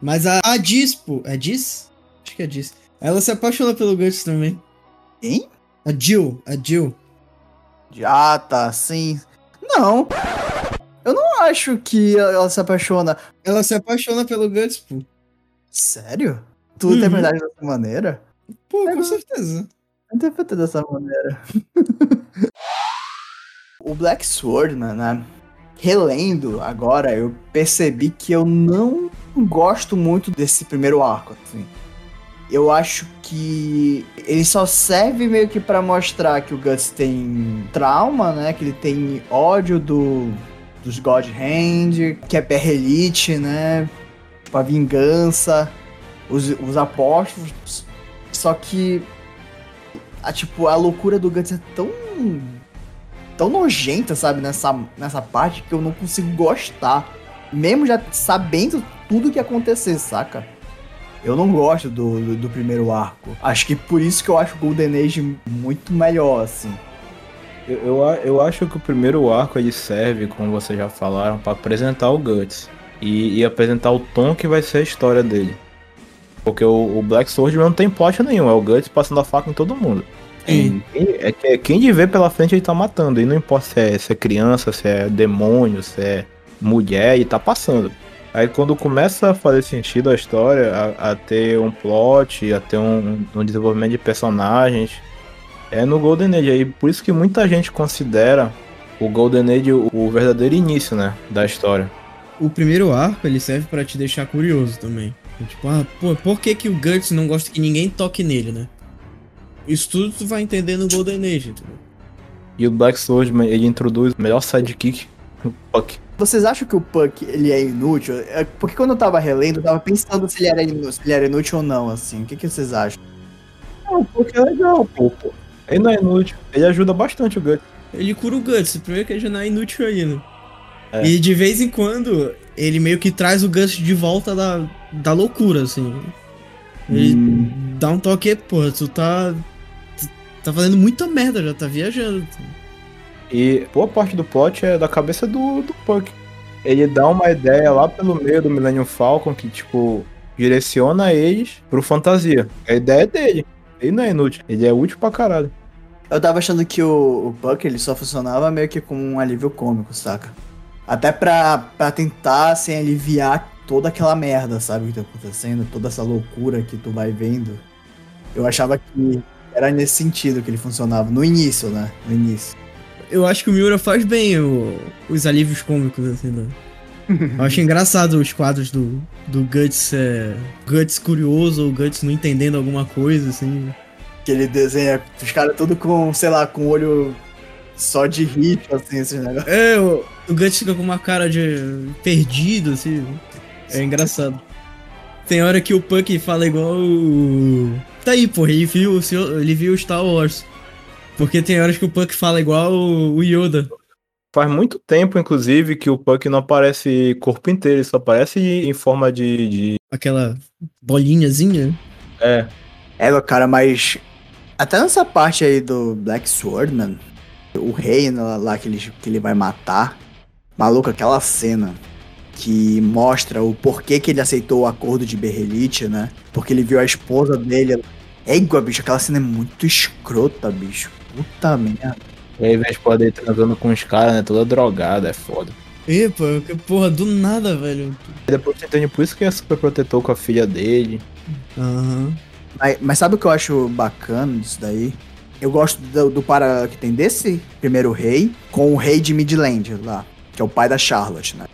Mas a, a Diz, pô. É Diz? Acho que é Diz. Ela se apaixona pelo Guts também. Quem? A Jill, a Jill. Ah, tá, sim. Não. Eu não acho que ela se apaixona. Ela se apaixona pelo Guts, pô. Sério? Tu Uhum. interpretar dessa maneira? Pô, É, com certeza. Eu interpretei dessa maneira. o Black Swordman, né? Relendo agora, eu percebi que eu não gosto muito desse primeiro arco, assim. eu acho que ele só serve meio que pra mostrar que o Guts tem trauma, né? Que ele tem ódio do, dos God Hand, que é Perrelite, né? Tipo, a vingança, os, os apóstolos. Só que a, tipo, a loucura do Guts é tão. Tão nojenta, sabe, nessa, nessa parte que eu não consigo gostar. Mesmo já sabendo tudo que acontecer, saca? Eu não gosto do, do, do primeiro arco. Acho que por isso que eu acho o Golden Age muito melhor, assim. Eu, eu, eu acho que o primeiro arco ele serve, como vocês já falaram, para apresentar o Guts. E, e, apresentar o tom que vai ser a história dele. Porque o, o Black Sword não tem plot nenhum, é o Guts passando a faca em todo mundo. Sim. É que quem de ver pela frente ele tá matando. E não importa se é, se é criança, se é demônio, se é mulher, e tá passando. Aí quando começa a fazer sentido a história, a, a ter um plot, a ter um, um, desenvolvimento de personagens, é no Golden Age. Aí por isso que muita gente considera o Golden Age o, o verdadeiro início, né, da história. O primeiro arco, ele serve para te deixar curioso também. Tipo, ah, pô, por que que o Guts não gosta que ninguém toque nele, né? Isso tudo tu vai entender no Golden Age, entendeu? E o Black Swordsman, ele introduz o melhor sidekick, o Puck. Vocês acham que o Puck ele é inútil? É, porque quando eu tava relendo, eu tava pensando se ele era inútil, se ele era inútil ou não, assim. O que, que vocês acham? Não, o Puck é legal, pô. Ele não é inútil. Ele ajuda bastante o Guts. Ele cura o Guts. Primeiro que ele já não é inútil ainda. É. E de vez em quando, ele meio que traz o Guts de volta da, da loucura, assim. Ele hum. dá um toque, pô, tu tá. Tá fazendo muita merda, já tá viajando. E boa parte do plot é da cabeça do, do Puck. Ele dá uma ideia lá pelo meio do Millennium Falcon que, tipo, direciona eles pro fantasia. A ideia é dele. Ele não é inútil, ele é útil pra caralho. Eu tava achando que o, o Puck ele só funcionava meio que como um alívio cômico, saca? Até pra, pra tentar, assim, aliviar toda aquela merda, sabe, que tá acontecendo, toda essa loucura que tu vai vendo. Eu achava que era nesse sentido que ele funcionava, no início, né? No início eu acho que o Miura faz bem o, os alívios cômicos, assim, né? Eu acho engraçado os quadros do, do Guts, é, Guts curioso ou Guts não entendendo alguma coisa, assim. Que ele desenha os caras tudo com, sei lá, com o olho só de rir, assim, esses negócios. É, o, o Guts fica com uma cara de perdido, assim. É engraçado. Tem hora que o Punk fala igual. O... Tá aí, porra, ele viu, ele viu Star Wars. Porque tem horas que o Puck fala igual o Yoda. Faz muito tempo, inclusive, que o Puck não aparece corpo inteiro, ele só aparece em forma de. de... Aquela bolinhazinha? É. É, cara, mas. Até nessa parte aí do Black Swordman, o rei lá que ele, que ele vai matar. Maluco, aquela cena que mostra o porquê que ele aceitou o acordo de Berrelite, né? Porque ele viu a esposa dele. Égua, bicho, aquela cena é muito escrota, bicho. Puta merda. E aí vem a dele transando com os caras, né? Toda drogada, é foda. Epa, que porra, do nada, velho. E depois você entende por isso que é super protetor com a filha dele. Aham. Uhum. Mas, mas, sabe o que eu acho bacana disso daí? Eu gosto do, do para que tem desse primeiro rei com o rei de Midland lá, que é o pai da Charlotte, né?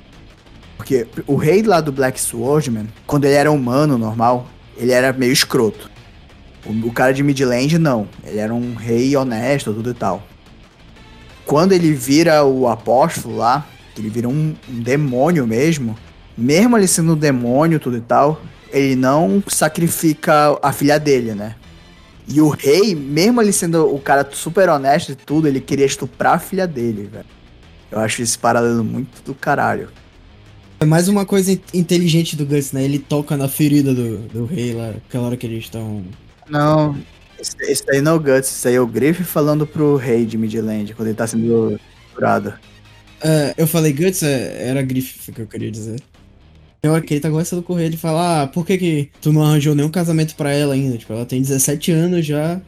Porque o rei lá do Black Swordman, quando ele era humano normal, ele era meio escroto. O, o cara de Midland, não. Ele era um rei honesto, tudo e tal. Quando ele vira o apóstolo lá, ele vira um, um demônio mesmo, mesmo ele sendo um demônio, tudo e tal, ele não sacrifica a filha dele, né? E o rei, mesmo ele sendo o cara super honesto e tudo, ele queria estuprar a filha dele, velho. Eu acho esse paralelo muito do caralho. É mais uma coisa inteligente do Guts, né? Ele toca na ferida do, do rei lá, aquela hora que eles estão não, esse, daí não é o Guts, isso aí é o Griff falando pro rei de Midland, quando ele tá sendo curado. É, eu falei Guts, é, era Griff que eu queria dizer. Hora que ele tá conversando com ele e fala, ah, por que que tu não arranjou nenhum casamento pra ela ainda? Tipo, ela tem 17 anos já,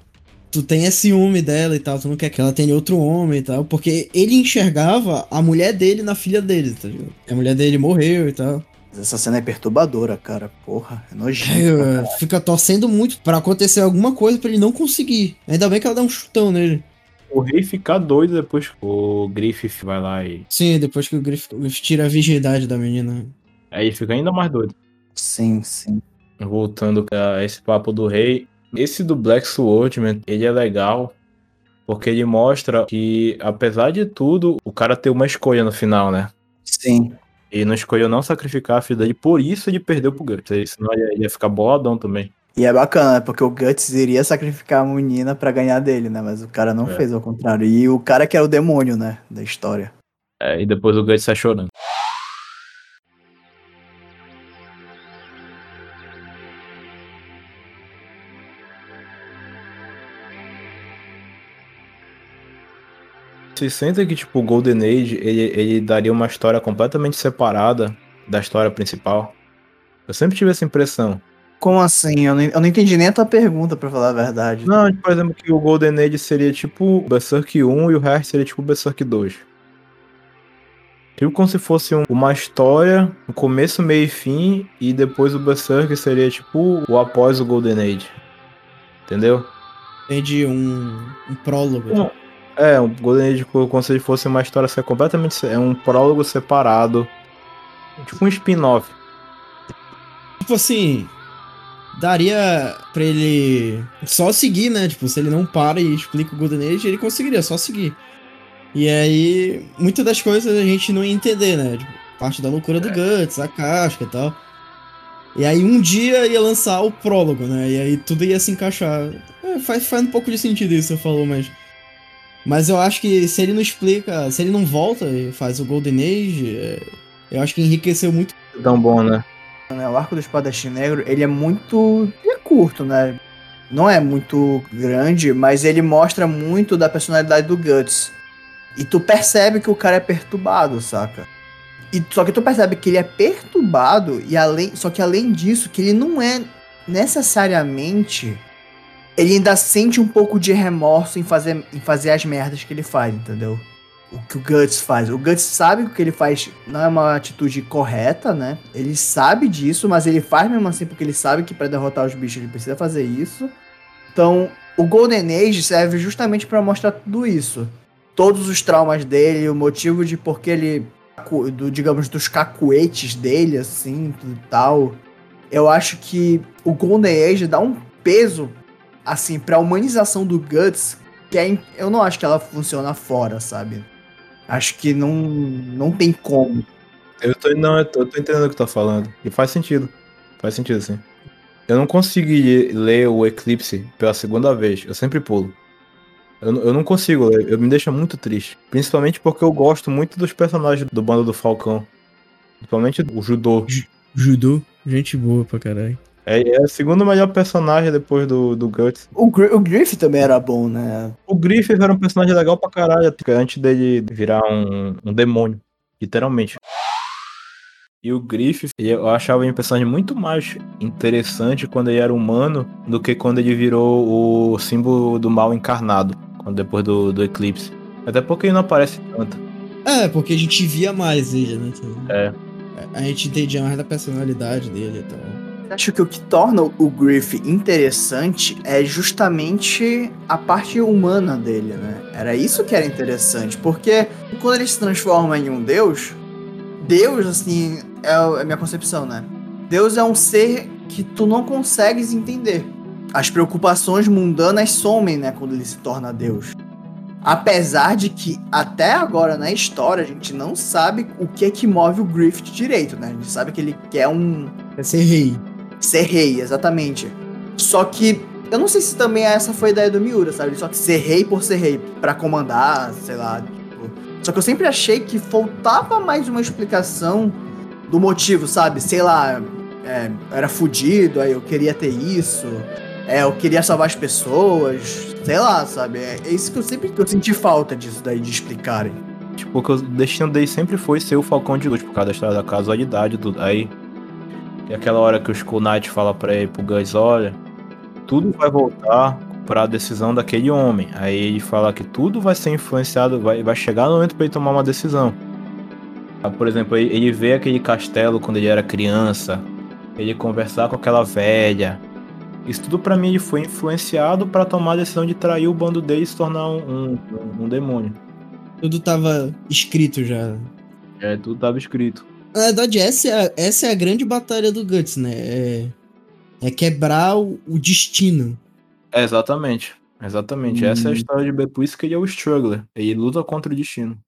tu tem esse ciúme dela e tal, tu não quer que ela tenha outro homem e tal, porque ele enxergava a mulher dele na filha dele, tá ligado? A mulher dele morreu e tal. Essa cena é perturbadora, cara. Porra, é nojento. É, fica torcendo muito para acontecer alguma coisa para ele não conseguir. Ainda bem que ela dá um chutão nele. O rei fica doido depois que o Griffith vai lá e. Sim, depois que o Griffith, tira a virgindade da menina. Aí fica ainda mais doido. Sim, sim. voltando a esse papo do rei, esse do Black Swordman, ele é legal porque ele mostra que, apesar de tudo, o cara tem uma escolha no final, né? Sim. Ele não escolheu não sacrificar a filha dele, por isso ele perdeu pro Guts. Senão ele ia ficar boladão também. E é bacana, né? Porque o Guts iria sacrificar a menina pra ganhar dele, né? Mas o cara não É. fez ao contrário. E o cara que é o demônio, né? Da história. É, e depois o Guts sai chorando. Você sente que, tipo, o Golden Age, ele, ele daria uma história completamente separada da história principal? Eu sempre tive essa impressão. Como assim? Eu não, eu não entendi nem a tua pergunta, pra falar a verdade. Não, por exemplo, que o Golden Age seria tipo o Berserk 1 e o resto seria tipo o Berserk 2. Tipo como se fosse um- uma história, um começo, meio e fim, e depois o Berserk seria tipo o após o Golden Age. Entendeu? Entendi, um, um prólogo. Não. É, o Golden Age co- como se fosse uma história se- completamente. se- É um prólogo separado. Tipo um spin-off. Tipo assim, daria pra ele só seguir, né? Tipo, se ele não para e explica o Golden Age, ele conseguiria só seguir. E aí, muitas das coisas a gente não ia entender, né? Tipo, parte da loucura do Guts, a casca e tal. E aí um dia ia lançar o prólogo, né? E aí tudo ia se encaixar. É, faz, faz um pouco de sentido isso que você falou, mas. Mas eu acho que se ele não explica, se ele não volta e faz o Golden Age, é, eu acho que enriqueceu muito. Tão bom, né? né? O arco do espadachim negro, ele é muito. Ele é curto, né? Não é muito grande, mas ele mostra muito da personalidade do Guts. E tu percebe que o cara é perturbado, saca? E, só que tu percebe que ele é perturbado, e além. Só que além disso, que ele não é necessariamente. Ele ainda sente um pouco de remorso em fazer, em fazer as merdas que ele faz, entendeu? o que o Guts faz. O Guts sabe que o que ele faz não é uma atitude correta, né? Ele sabe disso, mas ele faz mesmo assim porque ele sabe que para derrotar os bichos ele precisa fazer isso. Então, o Golden Age serve justamente para mostrar tudo isso. Todos os traumas dele, o motivo de porque ele do, digamos dos cacuetes dele assim, tudo e tal. Eu acho que o Golden Age dá um peso assim para humanização do Guts que é, in- eu não acho que ela funciona fora, sabe? Acho que não, não tem como. Eu tô, não, eu tô, eu tô entendendo o que tá falando. E faz sentido. Faz sentido, sim. Eu não consegui ler o Eclipse pela segunda vez. Eu sempre pulo. Eu, não- eu não consigo ler. Eu me deixa muito triste. Principalmente porque eu gosto muito dos personagens do bando do Falcão. Principalmente o Judô. Judô, gente boa pra caralho. É, é o segundo melhor personagem depois do, do Guts. O, Gri- o Griff também era bom, né? O Griffith era um personagem legal pra caralho. Antes dele virar um, um demônio. Literalmente. E o Griffith, eu achava ele um personagem muito mais interessante quando ele era humano do que quando ele virou o símbolo do mal encarnado, quando depois do, do eclipse. Até porque ele não aparece tanto. É, porque a gente via mais ele, né? Então, É. A gente entendia mais da personalidade dele e tal. Acho que o que torna o Griff interessante é justamente a parte humana dele, né? Era isso que era interessante, porque quando ele se transforma em um deus, Deus, assim, é a minha concepção, né? Deus é um ser que tu não consegues entender. As preocupações mundanas somem, né, quando ele se torna Deus. Apesar de que até agora na história a gente não sabe o que é que move o Griffith direito, né? A gente sabe que ele quer um É ser rei. Ser rei, exatamente. Só que eu não sei se também essa foi a ideia do Miura, sabe? Só que ser rei por ser rei, pra comandar, sei lá. tipo. Só que eu sempre achei que faltava mais uma explicação do motivo, sabe? Sei lá, é, era fudido, aí eu queria ter isso, é, eu queria salvar as pessoas, sei lá, sabe? É, é isso que eu sempre eu senti falta disso daí de explicarem. Tipo, o destino dele sempre foi ser o Falcão de Luz, por causa da história da casualidade tudo. Aí, e aquela hora que o Skull Knight fala pra ele, pro Gus, olha, tudo vai voltar pra decisão daquele homem. Aí ele fala que tudo vai ser influenciado, vai, vai chegar no momento pra ele tomar uma decisão. Por exemplo, ele, ele vê aquele castelo quando ele era criança, ele conversar com aquela velha. Isso tudo pra mim ele foi influenciado pra tomar a decisão de trair o bando dele e se tornar um, um, um demônio. Tudo tava escrito já. É, tudo tava escrito. Na verdade, essa é a, essa é a grande batalha do Guts, né? É, É quebrar o, o destino. É, exatamente. Exatamente. Essa é a Hum. história de B. Por isso que ele é o Struggler. Ele luta contra o destino.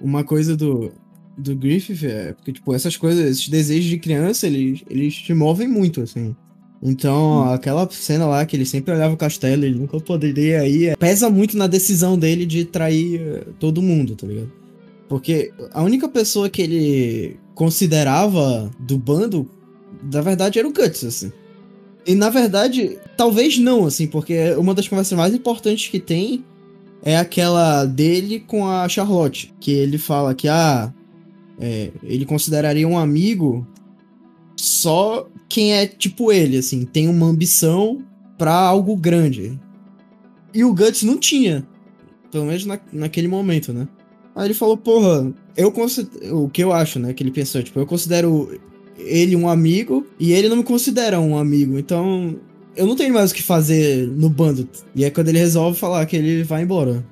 Uma coisa do, do Griffith é porque, tipo, essas coisas, esses desejos de criança, eles, eles te movem muito, assim. Então, aquela cena lá que ele sempre olhava o castelo, ele nunca poderia ir, é, pesa muito na decisão dele de trair eh, todo mundo, tá ligado? Porque a única pessoa que ele considerava do bando, na verdade, era o Guts, assim. E na verdade, talvez não, assim, porque uma das conversas mais importantes que tem é aquela dele com a Charlotte, que ele fala que ah, é, ele consideraria um amigo só quem é tipo ele, assim, tem uma ambição pra algo grande. E o Guts não tinha, pelo menos na, naquele momento, né? Aí ele falou, porra, eu considero, o que eu acho, né, que ele pensou, tipo, eu considero ele um amigo e ele não me considera um amigo, então eu não tenho mais o que fazer no bando. E é quando ele resolve falar que ele vai embora.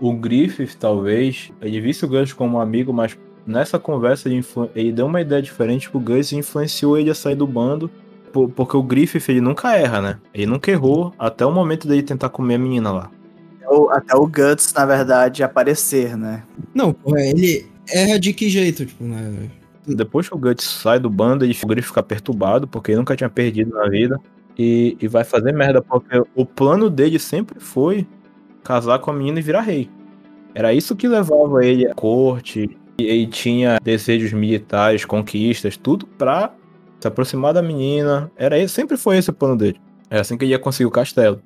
O Griffith, talvez, ele visse o Gus como um amigo, mas nessa conversa ele, ele deu uma ideia diferente pro Gus e influenciou ele a sair do bando. po- Porque o Griffith, ele nunca erra, né? Ele nunca errou até o momento dele tentar comer a menina lá. Até o- Até o Guts, na verdade, aparecer, né? Não, porra, ele erra de que jeito, tipo, né? Depois que o Guts sai do bando, ele, fica perturbado, porque ele nunca tinha perdido na vida. E, e vai fazer merda, porque o plano dele sempre foi casar com a menina e virar rei. Era isso que levava ele à corte. E ele tinha desejos militares, conquistas, tudo pra se aproximar da menina. Era esse, sempre foi esse o plano dele. Era assim que ele ia conseguir o castelo.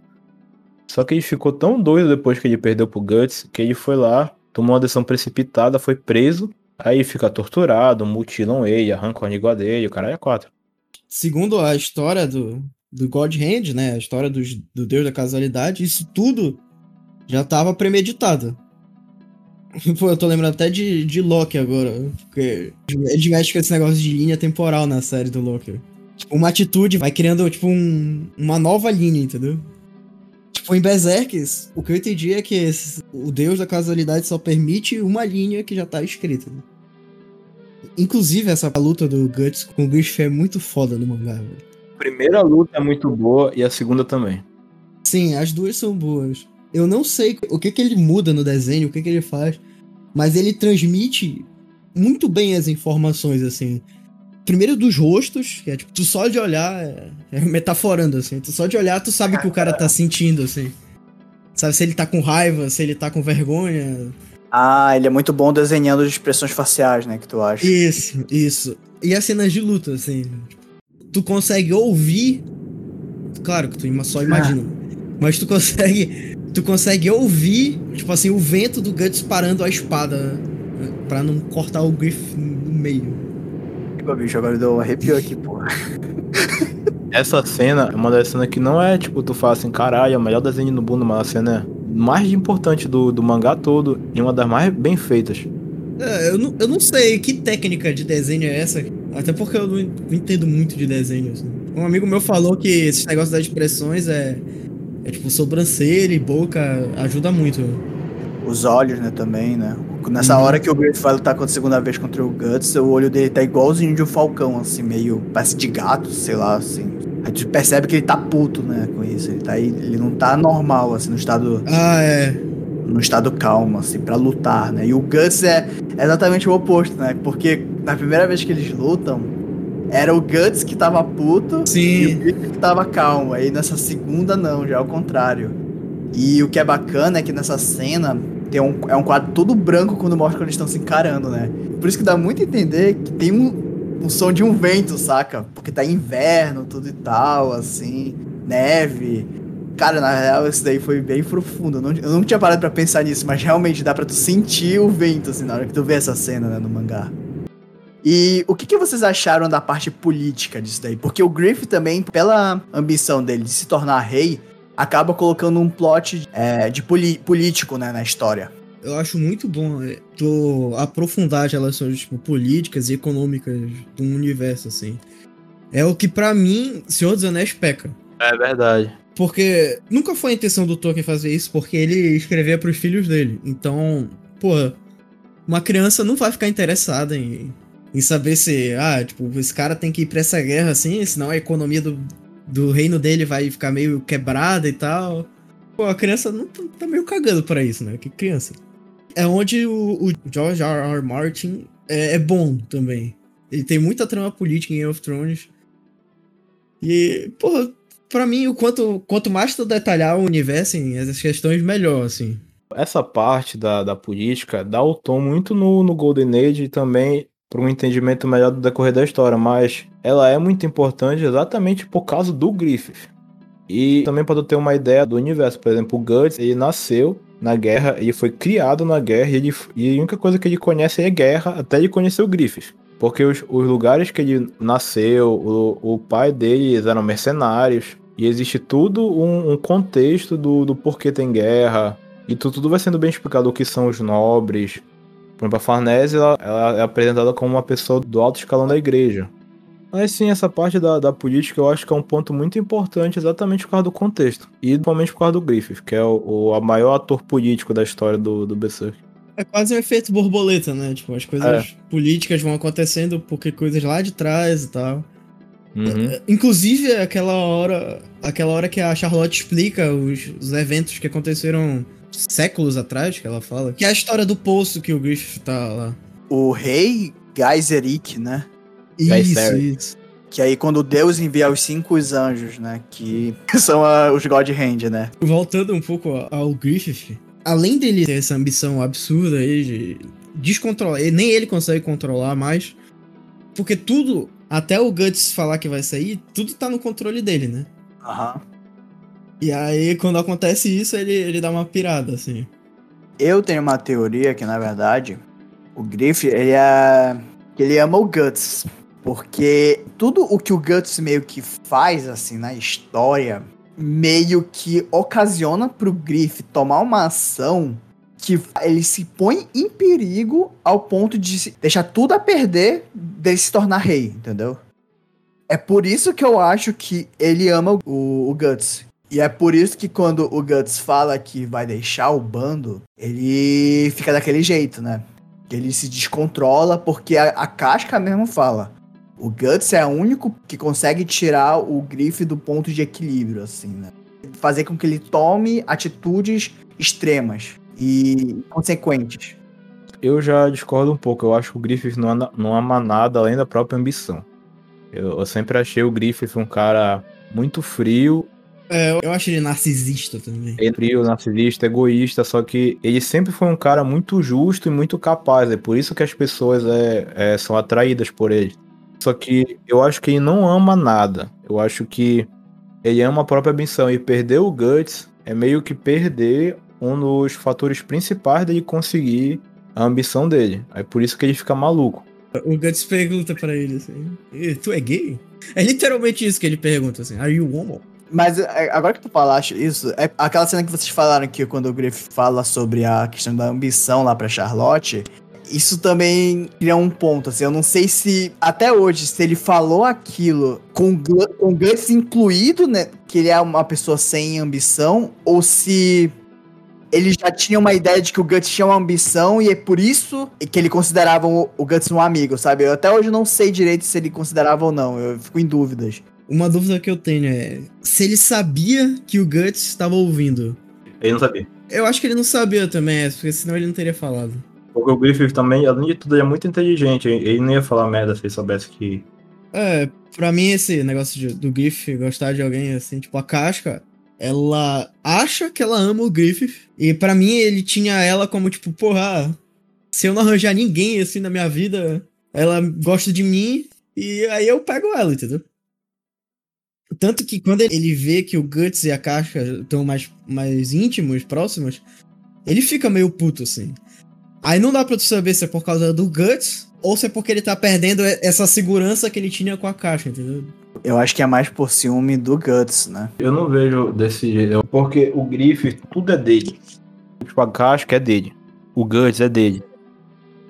Só que ele ficou tão doido depois que ele perdeu pro Guts que ele foi lá, tomou uma decisão precipitada, foi preso. Aí fica torturado, mutilam ele, arrancam a língua dele, o caralho é quatro. Segundo a história do, do God Hand, né? A história dos- do Deus da casualidade, isso tudo já tava premeditado. Pô, eu tô lembrando até de, de Loki agora. Porque ele mexe com esse negócio de linha temporal na série do Loki. Uma atitude vai criando, tipo, um- uma nova linha, entendeu? Tipo, em Berserkers, o que eu entendi é que esse- o Deus da casualidade só permite uma linha que já tá escrita. né? Inclusive, essa luta do Guts com o Griffith é muito foda no mangá, velho. A primeira luta é muito boa e a segunda também. Sim, as duas são boas. Eu não sei o que, que ele muda no desenho, o que, que ele faz, mas ele transmite muito bem as informações, assim. Primeiro dos rostos, que é tipo, tu só de olhar, é, é metaforando, assim, tu só de olhar, tu sabe o que o cara tá sentindo, assim. Sabe se ele tá com raiva, se ele tá com vergonha. Ah, ele é muito bom desenhando expressões faciais, né? Que tu acha. Isso, isso. E as cenas de luta, assim. Tu consegue ouvir. Claro que tu só imagina. Mas tu consegue. Tu consegue ouvir, tipo assim, o vento do Guts parando a espada. né, Pra não cortar o Griff no meio. Pô, bicho, agora deu um arrepio aqui, porra. Essa cena é uma das cenas que não é tipo, tu fala assim, caralho, é o melhor desenho do mundo, mas a cena é mais importante do, do mangá todo e uma das mais bem feitas. É, eu, não, eu não sei que técnica de desenho é essa. Até porque eu não en- não entendo muito de desenho. assim. Um amigo meu falou que esses negócios das expressões é. É tipo sobrancelha e boca ajuda muito. Os olhos, né, também, né? Nessa Uhum. hora que o Griff vai lutar contra a segunda vez contra o Guts, o olho dele tá igualzinho de um falcão, assim, meio. Parece de gato, sei lá, assim. Aí tu percebe que ele tá puto, né, com isso. Ele, tá, aí- ele não tá normal, assim, no estado, Ah, é. no estado calmo, assim, pra lutar, né? E o Guts é exatamente o oposto, né? Porque na primeira vez que eles lutam, era o Guts que tava puto e o Sim. Griff que tava calmo. Aí nessa segunda, não, já é o contrário. E o que é bacana é que nessa cena tem um, é um quadro todo branco quando mostra quando eles estão se encarando, né? Por isso que dá muito a entender que tem um, um som de um vento, saca? Porque tá inverno, tudo e tal, assim, neve. Cara, na real, isso daí foi bem profundo. Eu não, eu não tinha parado pra pensar nisso, mas realmente dá pra tu sentir o vento, assim, na hora que tu vê essa cena, né, no mangá. E o que, que vocês acharam da parte política disso daí? Porque o Griff também, pela ambição dele de se tornar rei, acaba colocando um plot é, de político, né, na história. Eu acho muito bom é, tu aprofundar as relações tipo, políticas e econômicas do universo, assim. É o que pra mim Senhor dos Anéis peca. É verdade. Porque nunca foi a intenção do Tolkien fazer isso, porque ele escrevia pros filhos dele. Então, porra, uma criança não vai ficar interessada em, em saber se, ah, tipo, esse cara tem que ir pra essa guerra assim, senão a economia do, do reino dele vai ficar meio quebrada e tal. Pô, a criança não tá, tá meio cagando pra isso, né? Que criança. É onde o, o George R. R. Martin é, é, bom também. Ele tem muita trama política em Game of Thrones. E, porra, pra mim, o quanto, quanto mais tu detalhar o universo em essas questões, melhor, assim. Essa parte da, da política dá o tom muito no, no Golden Age e também para um entendimento melhor do decorrer da história, mas ela é muito importante exatamente por causa do Griffith. E também para ter uma ideia do universo, por exemplo, o Guts, ele nasceu na guerra, ele foi criado na guerra e, ele, e a única coisa que ele conhece é guerra até ele conhecer o Griffith. Porque os, os lugares que ele nasceu, o, o pai dele eram mercenários, e existe tudo um, um contexto do, do porquê tem guerra, e tu, tudo vai sendo bem explicado o que são os nobres, por exemplo, a Farnese ela, ela, é apresentada como uma pessoa do alto escalão da igreja. Mas sim, essa parte da, da política eu acho que é um ponto muito importante exatamente por causa do contexto. E principalmente por causa do Griffith, que é o, o a maior ator político da história do, do Berserk. É quase um efeito borboleta, né? Tipo, as coisas é. políticas vão acontecendo porque coisas lá de trás e tal. Uhum. É, inclusive, aquela hora. Aquela hora que a Charlotte explica os, os eventos que aconteceram séculos atrás, que ela fala. Que é a história do poço que o Griffith tá lá. O rei Geiseric, né? Isso, isso. Que aí quando Deus envia os cinco anjos, né? Que são os God Hand, né? Voltando um pouco ao Griffith, além dele ter essa ambição absurda aí de descontrolar, nem ele consegue controlar mais, porque tudo, até o Guts falar que vai sair, tudo tá no controle dele, né? Aham. E aí, quando acontece isso, ele, ele dá uma pirada, assim. Eu tenho uma teoria que, na verdade, o Griff, ele é. Ele ama o Guts. Porque tudo o que o Guts meio que faz, assim, na história, meio que ocasiona pro Griff tomar uma ação que ele se põe em perigo ao ponto de deixar tudo a perder de se tornar rei, entendeu? É por isso que eu acho que ele ama o, o Guts. E é por isso que quando o Guts fala que vai deixar o bando, ele fica daquele jeito, né? Ele se descontrola porque a, a casca mesmo fala. O Guts é o único que consegue tirar o Griff do ponto de equilíbrio, assim, né? Fazer com que ele tome atitudes extremas e consequentes. Eu já discordo um pouco. Eu acho que o Griffith não, não ama nada além da própria ambição. Eu, eu sempre achei o Griffith um cara muito frio é, eu acho ele narcisista também. Ele é frio, narcisista, egoísta, só que ele sempre foi um cara muito justo e muito capaz. É por isso que as pessoas é, é, são atraídas por ele. Só que eu acho que ele não ama nada. Eu acho que ele ama a própria ambição. E perder o Guts é meio que perder um dos fatores principais dele conseguir a ambição dele. É por isso que ele fica maluco. O Guts pergunta para ele assim: Tu é gay? É literalmente isso que ele pergunta assim: Are you homo? Mas é, agora que tu falaste isso, é aquela cena que vocês falaram que quando o Griff fala sobre a questão da ambição lá pra Charlotte, isso também cria um ponto, assim, eu não sei se até hoje, se ele falou aquilo com, com Guts incluído, né, que ele é uma pessoa sem ambição, ou se ele já tinha uma ideia de que o Guts tinha uma ambição e é por isso que ele considerava o, o Guts um amigo, sabe? Eu até hoje não sei direito se ele considerava ou não, eu fico em dúvidas. Uma dúvida que eu tenho é se ele sabia que o Guts estava ouvindo. Ele não sabia. Eu acho que ele não sabia também, é, porque senão ele não teria falado. Porque o Griffith também, além de tudo, ele é muito inteligente. Ele não ia falar merda se ele soubesse que. É, pra mim, esse negócio de, do Griffith gostar de alguém assim, tipo, a Casca, ela acha que ela ama o Griffith. E para mim, ele tinha ela como, tipo, porra, se eu não arranjar ninguém assim na minha vida, ela gosta de mim. E aí eu pego ela, entendeu? Tanto que quando ele vê que o Guts e a Casca estão mais, mais íntimos, próximos, ele fica meio puto, assim. Aí não dá pra tu saber se é por causa do Guts ou se é porque ele tá perdendo essa segurança que ele tinha com a Casca, entendeu? Eu acho que é mais por ciúme do Guts, né? Eu não vejo desse jeito. Porque o Griff, tudo é dele. Tipo, a Casca é dele. O Guts é dele.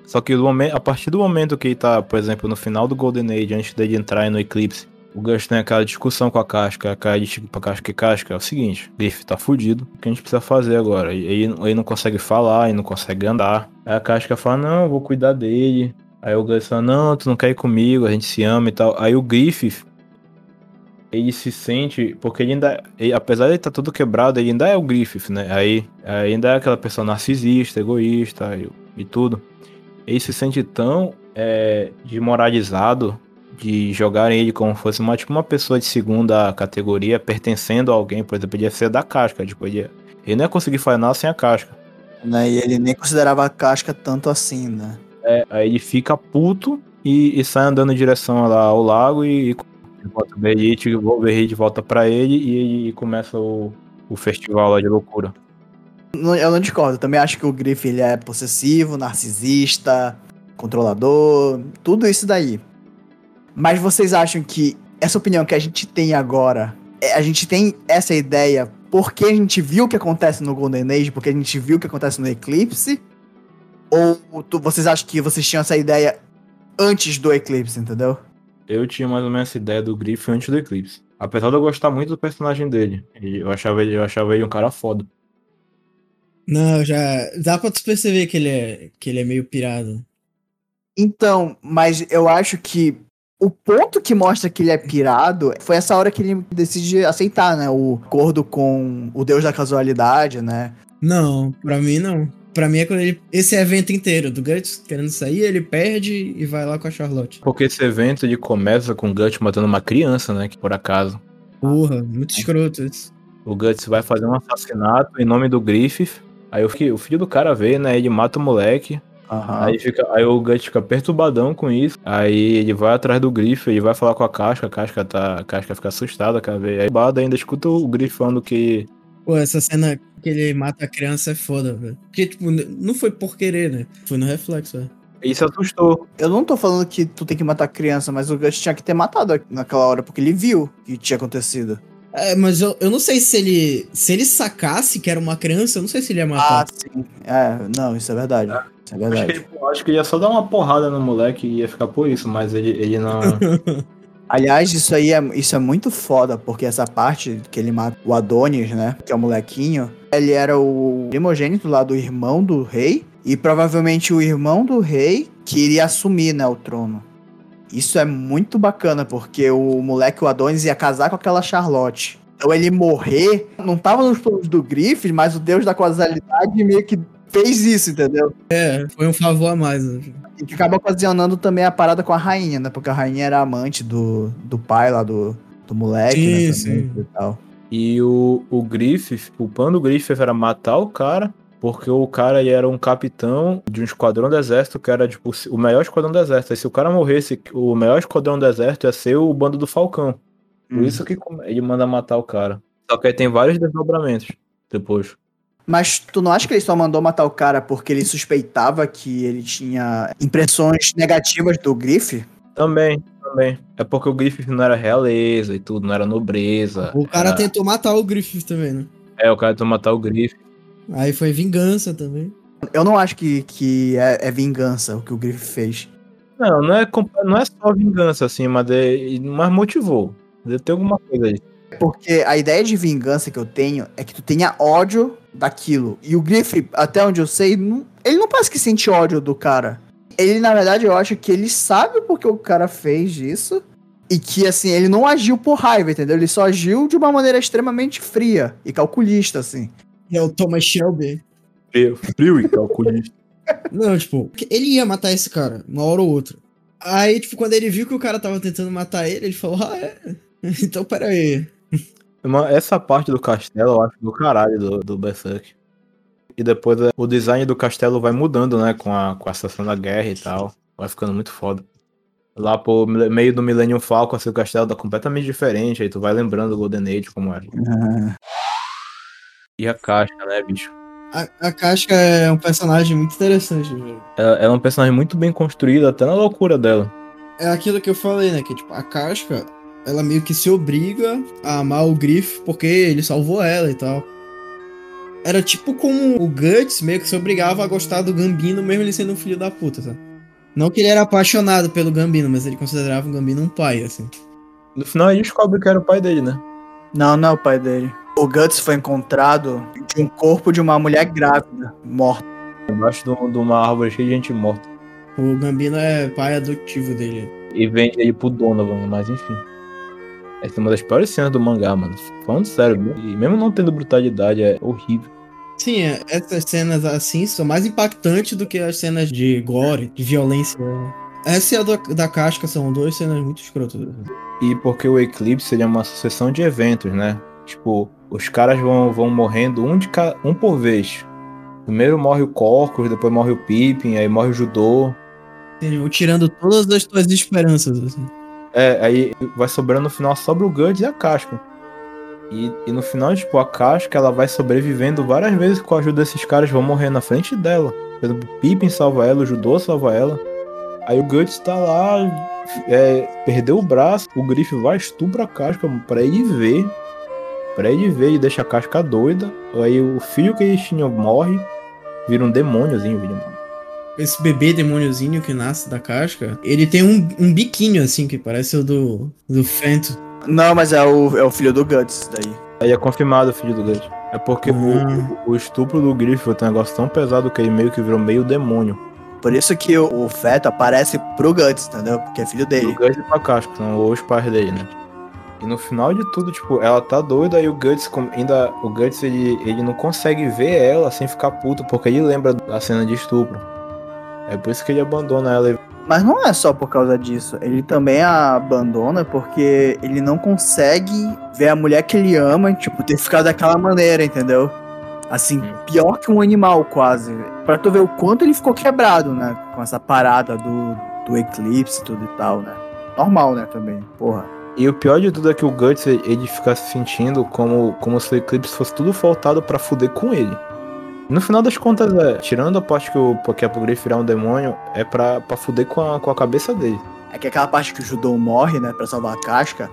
Só que momento, a partir do momento que ele tá, por exemplo, no final do Golden Age, antes dele entrar no Eclipse, o Gus tem aquela discussão com a Casca, aquela de tipo, Casca e Casca, é o seguinte, Griff tá fudido, o que a gente precisa fazer agora? Ele, ele não consegue falar, ele não consegue andar. Aí a Casca fala, não, eu vou cuidar dele, Aí o Guts fala, não, tu não quer ir comigo, a gente se ama e tal. Aí o Griffith, ele se sente, porque ele ainda, ele, apesar de ele estar tá tudo quebrado, ele ainda é o Griffith, né? Aí ainda é aquela pessoa narcisista, egoísta e, e tudo. Ele se sente tão é, desmoralizado de jogarem ele como fosse uma, tipo, uma pessoa de segunda categoria, pertencendo a alguém, por exemplo, podia ser da casca, tipo, ele, ele não ia conseguir fazer nada sem a casca. Né? E ele nem considerava a casca tanto assim, né? É, aí ele fica puto e, e, sai andando em direção lá ao lago e, e volta o Berrit, o Berrit volta pra ele e, e começa o, o festival lá de loucura. Eu não discordo, eu também acho que o Griff ele é possessivo, narcisista, controlador, tudo isso daí. Mas vocês acham que essa opinião que a gente tem agora, é, a gente tem essa ideia porque a gente viu o que acontece no Golden Age, porque a gente viu o que acontece no Eclipse? Ou tu, vocês acham que vocês tinham essa ideia antes do Eclipse, entendeu? Eu tinha mais ou menos essa ideia do Griff antes do Eclipse. Apesar de eu gostar muito do personagem dele. Eu achava ele, eu achava ele um cara foda. Não, já. Dá pra tu perceber que ele é, que ele é meio pirado. Então, mas eu acho que o ponto que mostra que ele é pirado foi essa hora que ele decide aceitar, né? O acordo com o deus da casualidade, né? Não, pra mim não. Pra mim é quando ele. Esse evento inteiro do Guts querendo sair, ele perde e vai lá com a Charlotte. Porque esse evento ele começa com o Guts matando uma criança, né? Que por acaso. Porra, muito escroto isso. O Guts vai fazer um assassinato em nome do Griffith. Aí o filho, o filho do cara vê, né? Ele mata o moleque. Uhum. Aí, fica, aí o Guts fica perturbadão com isso. Aí ele vai atrás do Griff, ele vai falar com a Casca, a Casca, tá, a Casca fica assustada, cara. Aí Bada ainda escuta o Griff falando que. Pô, essa cena que ele mata a criança é foda, velho. Porque, tipo, não foi por querer, né? Foi no reflexo, velho. Isso assustou. Eu não tô falando que tu tem que matar a criança, mas o Gus tinha que ter matado naquela hora, porque ele viu o que tinha acontecido. É, mas eu, eu não sei se ele. Se ele sacasse que era uma criança, eu não sei se ele ia matar. Ah, sim. É, não, isso é verdade. É. Isso é verdade. Acho que, ele, acho que ele ia só dar uma porrada no moleque e ia ficar por isso, mas ele, ele não. Aliás, isso aí é, isso é muito foda, porque essa parte que ele mata o Adonis, né? Que é o molequinho, ele era o primogênito lá do irmão do rei, e provavelmente o irmão do rei que iria assumir, né, o trono. Isso é muito bacana, porque o moleque, o Adonis, ia casar com aquela Charlotte. Então ele morrer, não tava nos planos do Griffith, mas o deus da causalidade meio que fez isso, entendeu? É, foi um favor a mais. Né? E que acaba ocasionando também a parada com a rainha, né? Porque a rainha era amante do, do pai lá do, do moleque, sim, né? Sim. E tal. E o, o Griffith, o plano do Griffith era matar o cara, porque o cara era um capitão de um esquadrão do exército que era tipo o melhor esquadrão do exército. E se o cara morresse, o melhor esquadrão do exército ia ser o bando do Falcão. Por hum. isso que ele manda matar o cara. Só que aí tem vários desdobramentos depois. Mas tu não acha que ele só mandou matar o cara porque ele suspeitava que ele tinha impressões negativas do Griff? Também, também. É porque o Griffith não era realeza e tudo, não era nobreza. O cara era... tentou matar o Griffith também, né? É, o cara tentou matar o Griffith. Aí foi vingança também. Eu não acho que, que é, é vingança o que o Griffith fez. Não, não é, não é só vingança, assim, mas, é, mas motivou. Deve ter alguma coisa aí. Porque a ideia de vingança que eu tenho é que tu tenha ódio daquilo. E o Griff, até onde eu sei, não, ele não parece que sente ódio do cara. Ele, na verdade, eu acho que ele sabe porque o cara fez isso. E que, assim, ele não agiu por raiva, entendeu? Ele só agiu de uma maneira extremamente fria e calculista, assim. É o Thomas Shelby. Frio, frio e calculista. não, tipo, ele ia matar esse cara, uma hora ou outra. Aí, tipo, quando ele viu que o cara tava tentando matar ele, ele falou, ah, é? Então, peraí. Essa parte do castelo eu acho do caralho do, do Berserk. E depois é, o design do castelo vai mudando, né? Com a, com a estação da guerra e tal. Vai ficando muito foda. Lá pro meio do Millennium Falcon, assim, o castelo tá completamente diferente. Aí tu vai lembrando o Golden Age como era. Uhum. E a caixa, né, bicho? A, a Casca é um personagem muito interessante, velho. Ela, ela, é um personagem muito bem construído, até na loucura dela. É aquilo que eu falei, né? Que, tipo, a Casca, ela meio que se obriga a amar o Griff porque ele salvou ela e tal. Era tipo como o Guts meio que se obrigava a gostar do Gambino, mesmo ele sendo um filho da puta, tá? Não que ele era apaixonado pelo Gambino, mas ele considerava o Gambino um pai, assim. No final ele descobre que era o pai dele, né? Não, não é o pai dele. O Guts foi encontrado de um corpo de uma mulher grávida, morta. Embaixo de uma árvore cheia de gente morta. O Gambino é pai adotivo dele. E vende ele pro Donovan, mas enfim. Essa é uma das piores cenas do mangá, mano. Falando sério, e mesmo não tendo brutalidade, é horrível. Sim, é, essas cenas assim são mais impactantes do que as cenas de gore, de violência. Essa e a da, da casca são duas cenas muito escrotas. E porque o Eclipse ele é uma sucessão de eventos, né? Tipo, os caras vão, vão morrendo um, de ca... um por vez. Primeiro morre o Corcus, depois morre o Pippin, aí morre o Judô. Eles vão tirando todas as tuas esperanças, assim. É, aí vai sobrando no final, sobra o Guts e a casca. E, e no final, tipo, a casca ela vai sobrevivendo várias vezes com a ajuda desses caras, vão morrer na frente dela. O Pippin salva ela, o Judô salva ela. Aí o Guts tá lá, é, perdeu o braço, o Griff vai estupra a casca pra ele ver. Pra ele ver e deixa a casca doida. Aí o filho que eles tinham morre, vira um demôniozinho, vira um esse bebê demôniozinho que nasce da casca, ele tem um, um biquinho assim, que parece o do, do Fento. Não, mas é o, é o filho do Guts daí. Aí é confirmado o filho do Guts. É porque Ah. o, o estupro do Griffith é um negócio tão pesado que ele meio que virou meio demônio. Por isso que o, o feto aparece pro Guts, entendeu? Porque é filho O dele. Guts e pra casca, são os pais dele, né? E no final de tudo, tipo, ela tá doida e o Guts ainda. O Guts ele, ele não consegue ver ela sem ficar puto, porque ele lembra da cena de estupro. É por isso que ele abandona ela. Mas não é só por causa disso. Ele também a abandona porque ele não consegue ver a mulher que ele ama, tipo, ter ficado daquela maneira, entendeu? Assim, Hum. pior que um animal, quase. Pra tu ver o quanto ele ficou quebrado, né? Com essa parada do, do eclipse e tudo e tal, né? Normal, né, também. Porra. E o pior de tudo é que o Guts ele fica se sentindo como, como se o Eclipse fosse tudo faltado pra fuder com ele. No final das contas, é, tirando a parte que o que é pro Griff virar um demônio, é pra, pra fuder com a, com a cabeça dele. É que aquela parte que o Judô morre, né, pra salvar a casca,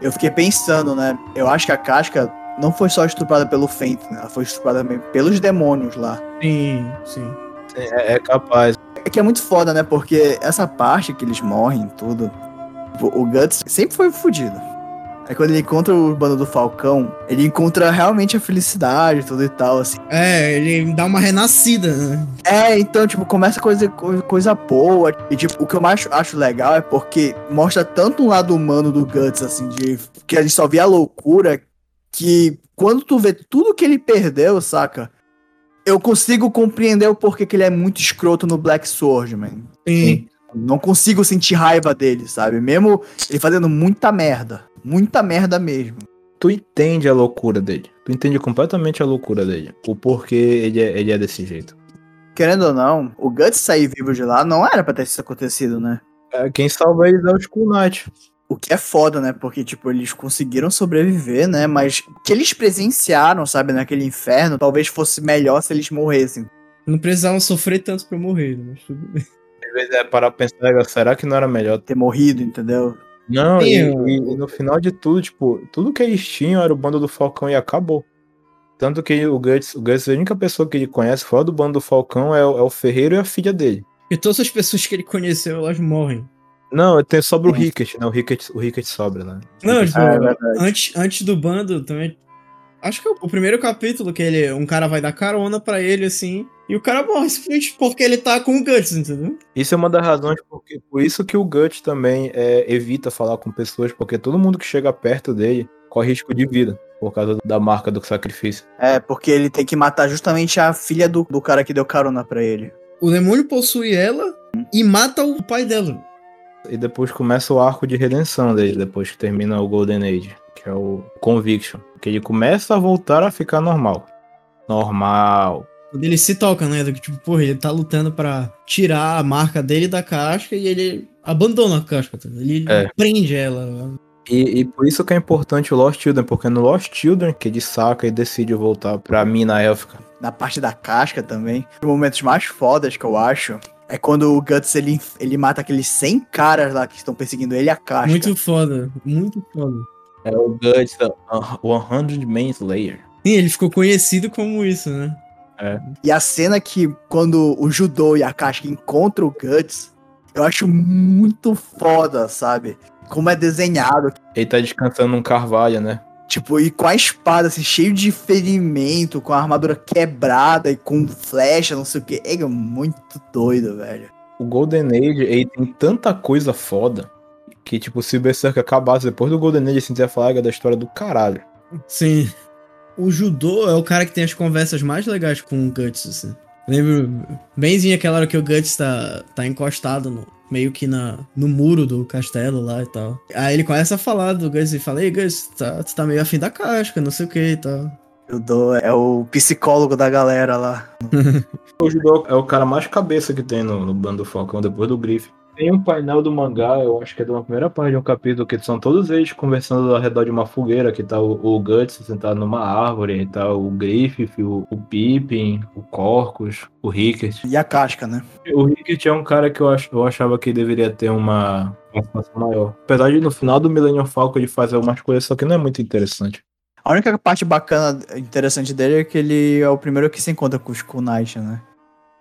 eu fiquei pensando, né? Eu acho que a casca não foi só estuprada pelo Fento, né? Ela foi estuprada também pelos demônios lá. Sim, sim. É, é capaz. É que é muito foda, né? Porque essa parte que eles morrem, tudo. Tipo, O Guts sempre foi fudido. Aí quando ele encontra o bando do Falcão, ele encontra realmente a felicidade, tudo e tal, assim. É, ele dá uma renascida, né? É, então, tipo, começa coisa, coisa, coisa boa. E, tipo, o que eu mais acho legal é porque mostra tanto um lado humano do Guts, assim, de que a gente só vê a loucura, que quando tu vê tudo que ele perdeu, saca? Eu consigo compreender o porquê que ele é muito escroto no Black Sword, man. Sim. Não consigo sentir raiva dele, sabe? Mesmo ele fazendo muita merda. Muita merda mesmo. Tu entende a loucura dele. Tu entende completamente a loucura dele. O porquê ele é, ele é desse jeito. Querendo ou não, o Guts sair vivo de lá não era pra ter isso acontecido, né? É, quem salva eles é o Skull Knight. O que é foda, né? Porque, tipo, eles conseguiram sobreviver, né? Mas o que eles presenciaram, sabe, naquele inferno, talvez fosse melhor se eles morressem. Não precisavam sofrer tanto pra morrer, mas tudo bem. Às vezes é para pensar, será que não era melhor? Ter morrido, entendeu? Não, e, e- e no final de tudo, tipo, tudo que eles tinham era o bando do Falcão e acabou. Tanto que o Guts, o Guts, a única pessoa que ele conhece fora do bando do Falcão é, o- é o Ferreiro e a filha dele. E todas as pessoas que ele conheceu, elas morrem. Não, tem sobre o Sim. Ricket, né? O Ricket, o Ricket sobra, né? Não, Ricket- tipo, Ah, é antes, antes do bando também. Acho que é o primeiro capítulo que ele, um cara vai dar carona pra ele, assim, e o cara morre simplesmente porque ele tá com o Guts, entendeu? Isso é uma das razões porque, por isso que o Guts também é, evita falar com pessoas, porque todo mundo que chega perto dele corre risco de vida, por causa da marca do sacrifício. É, porque ele tem que matar justamente a filha do, do cara que deu carona pra ele. O demônio possui ela e mata o pai dela. E depois começa o arco de redenção dele, depois que termina o Golden Age, que é o Conviction. Que ele começa a voltar a ficar normal. Normal. Quando ele se toca, né? Do que, tipo, porra, ele tá lutando pra tirar a marca dele da casca e ele abandona a casca, tá? Ele É. prende ela. E, e por isso que é importante o Lost Children, porque no Lost Children que ele saca e decide voltar pra mina élfica. Na parte da casca também. Os momentos mais fodas que eu acho é quando o Guts ele, ele mata aqueles 100 caras lá que estão perseguindo ele e a casca. Muito foda, muito foda. É o Guts, o 100 Man Slayer. Sim, ele ficou conhecido como isso, né? E a cena que quando o Judô e a Casca encontram o Guts, eu acho muito foda, sabe? Como é desenhado. Ele tá descansando num carvalho, né? Tipo, e com a espada, assim, cheio de ferimento, com a armadura quebrada e com flecha, não sei o que. É muito doido, velho. O Golden Age, ele tem tanta coisa foda que, tipo, se o Berserk acabasse depois do Golden Age, assim, você ia falar da história do caralho. Sim. O judô é o cara que tem as conversas mais legais com o Guts, assim. Lembro benzinho aquela hora que o Guts tá, tá encostado no, meio que na, no muro do castelo lá e tal. Aí ele começa a falar do Guts e fala, ei Guts, tá, tu tá meio afim da casca, não sei o que e tal. O Do é o psicólogo da galera lá. O Judô é o cara mais cabeça que tem no, no bando do Falcão, depois do Griff. Tem um painel do mangá, eu acho que é de uma primeira parte de um capítulo, que são todos eles conversando ao redor de uma fogueira, que tá o, o Guts sentado numa árvore, e tá o Griffith, o, o Pippin, o Corcus, o Rickert. E a casca, né? O Rickert é um cara que eu, ach, eu achava que deveria ter uma participação maior. Apesar de no final do Millennium Falcon ele fazer algumas coisas, só que não é muito interessante. A única parte bacana, interessante dele é que ele é o primeiro que se encontra com o Skull Knight, né?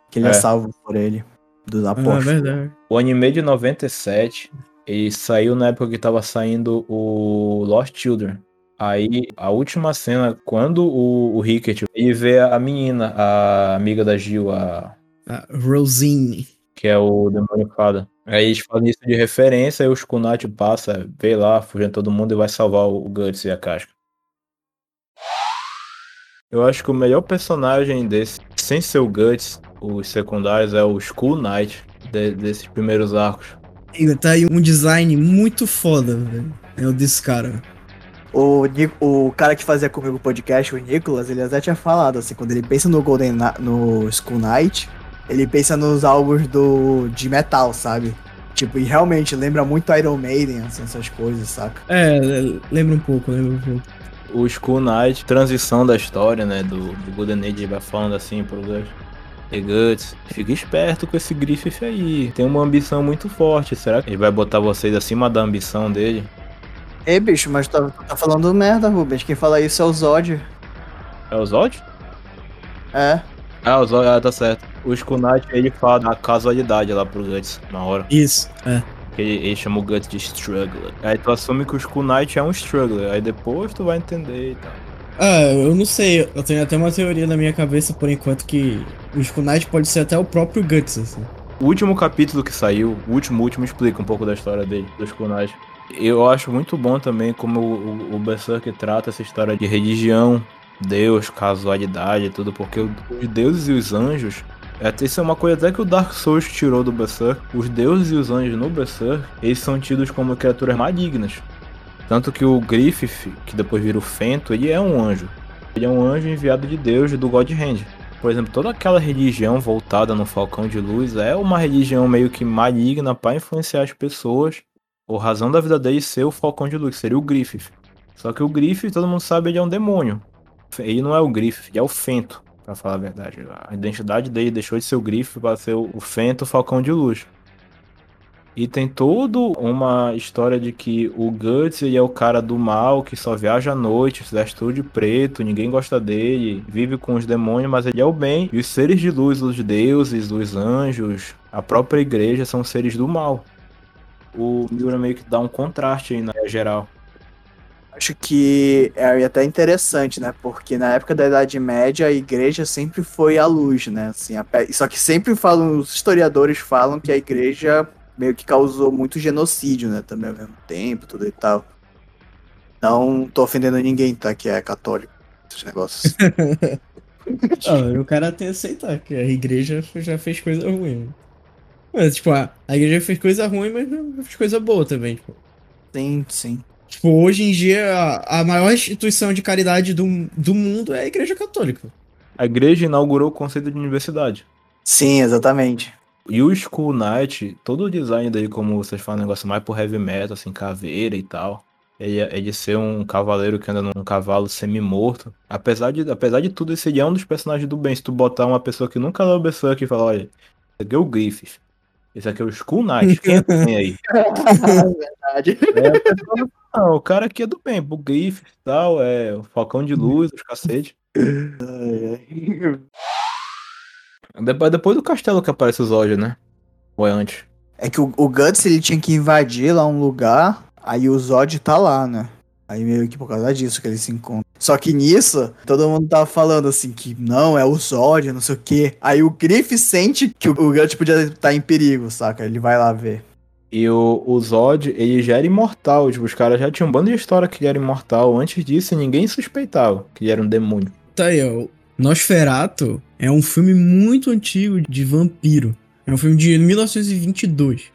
Que ele é, É. salvo por ele, dos Ah, apóstolos. verdade. O anime de 97, ele saiu na época que tava saindo o Lost Children. Aí, a última cena, quando o, o Rickert ele vê a menina, a amiga da Gil, a, A Rosine. que é o demônio fada. Aí eles fazem isso de referência, aí o Kunat passa, vê lá, fugindo todo mundo e vai salvar o Guts e a Casca. Eu acho que o melhor personagem desse, sem ser o Guts, os secundários, é o Skull Knight, de- desses primeiros arcos. E tá aí um design muito foda, velho. É o desse cara. O, o cara que fazia comigo o podcast, o Nicolas, ele até tinha falado, assim, quando ele pensa no Golden Na- no Skull Knight, ele pensa nos álbuns do, de metal, sabe? Tipo, e realmente lembra muito Iron Maiden, assim, essas coisas, saca? É, lembra um pouco, lembra um pouco. o Skull Knight, transição da história, né? Do, do Golden Age vai falando assim pro. E Guts, fica esperto com esse Griffith aí. Tem uma ambição muito forte. Será que ele vai botar vocês acima da ambição dele? Ei, bicho, mas tu tá, tá falando merda, Rubens. Quem fala isso é o Zod. É o Zod? É. Ah, o Zod, ah, tá certo. O Knight, ele fala da casualidade lá pro Guts, na hora. Isso, é. Ele, ele chama o Guts de Struggler. Aí tu assume que o Skull Knight é um Struggler. Aí depois tu vai entender e tal. Ah, eu não sei, eu tenho até uma teoria na minha cabeça por enquanto que o Skull Knight pode ser até o próprio Guts, assim. O último capítulo que saiu, o último, último, explica um pouco da história dele, dos Kunais. Eu acho muito bom também como o, o, Berserk trata essa história de religião, Deus, casualidade e tudo, porque os deuses e os anjos. Até isso é uma coisa até que o Dark Souls tirou do Berserk. Os deuses e os anjos no Berserk, eles são tidos como criaturas malignas. Tanto que o Griffith, que depois vira o Fento, ele é um anjo. Ele é um anjo enviado de Deus do God Hand. Por exemplo, toda aquela religião voltada no Falcão de Luz é uma religião meio que maligna para influenciar as pessoas. A razão da vida dele ser o Falcão de Luz, seria o Griffith. Só que o Griffith, todo mundo sabe, ele é um demônio. Ele não é o Griffith, ele é o Fento, pra falar a verdade. A identidade dele deixou de ser o Griffith para ser o Fento, o Falcão de Luz. E tem toda uma história de que o Guts ele é o cara do mal que só viaja à noite, se veste tudo de preto, ninguém gosta dele, vive com os demônios, mas ele é o bem. E os seres de luz, os deuses, os anjos, a própria igreja são seres do mal. O Miura meio que dá um contraste aí na geral. Acho que é até interessante, né? Porque na época da Idade Média a igreja sempre foi a luz, né? Assim, a Só que sempre falam, os historiadores falam que a igreja meio que causou muito genocídio, né? Também ao mesmo tempo, tudo e tal. Não tô ofendendo ninguém, tá? Que é católico, esses negócios. Ah, o cara tem que aceitar que a igreja já fez coisa ruim. Mas, tipo, a, a igreja fez coisa ruim, mas não fez coisa boa também, tipo. sim, sim. Tipo, hoje em dia, a, a maior instituição de caridade do, do mundo é a igreja católica. A igreja inaugurou o conceito de universidade. Sim, exatamente. E o Skull Knight, todo o design dele, como vocês falam, um negócio mais pro heavy metal, assim, caveira e tal. Ele é de ser um cavaleiro que anda num cavalo semi-morto. Apesar de, apesar de tudo, esse é um dos personagens do bem. Se tu botar uma pessoa que nunca leu Berserk e falar, olha, esse aqui é o Griffith. Esse aqui é o Skull Knight. Quem é que tem aí? Verdade. É, pessoa, não, o cara aqui é do bem. O Griffith e tal, é o Falcão de Luz, os cacete. Depois, depois do castelo que aparece o Zod, né? Ou é antes? É que o, o Guts ele tinha que invadir lá um lugar, aí o Zod tá lá, né? Aí meio que por causa disso que eles se encontram. Só que nisso, todo mundo tava falando assim que não, é o Zod, não sei o quê. Aí o Griff sente que o Guts podia estar em perigo, saca? Ele vai lá ver. E o, o Zod, ele já era imortal. Tipo, os caras já tinham um bando de história que ele era imortal. Antes disso, ninguém suspeitava que ele era um demônio. Tá aí, ó. Nosferato é um filme muito antigo de vampiro. É um filme de 1922.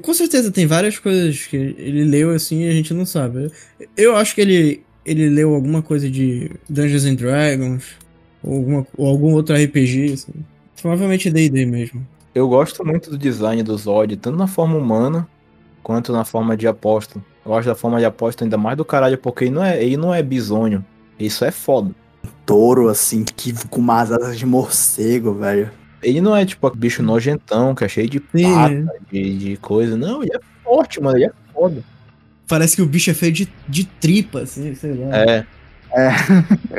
Com certeza tem várias coisas que ele leu assim e a gente não sabe. Eu acho que ele, ele leu alguma coisa de Dungeons and Dragons ou, alguma, ou algum outro RPG. Assim. Provavelmente D&D mesmo. Eu gosto muito do design do Zod, tanto na forma humana quanto na forma de apóstolo. Eu gosto da forma de apóstolo ainda mais do caralho, porque ele não é, ele não é bisônio. Isso é foda. Touro, assim, que com umas asas de morcego, velho. Ele não é tipo bicho nojentão, que é cheio de pata, de, de coisa. Não, ele é forte, mano. Ele é foda. Parece que o bicho é feio de, de tripa, assim, sei lá. É. É.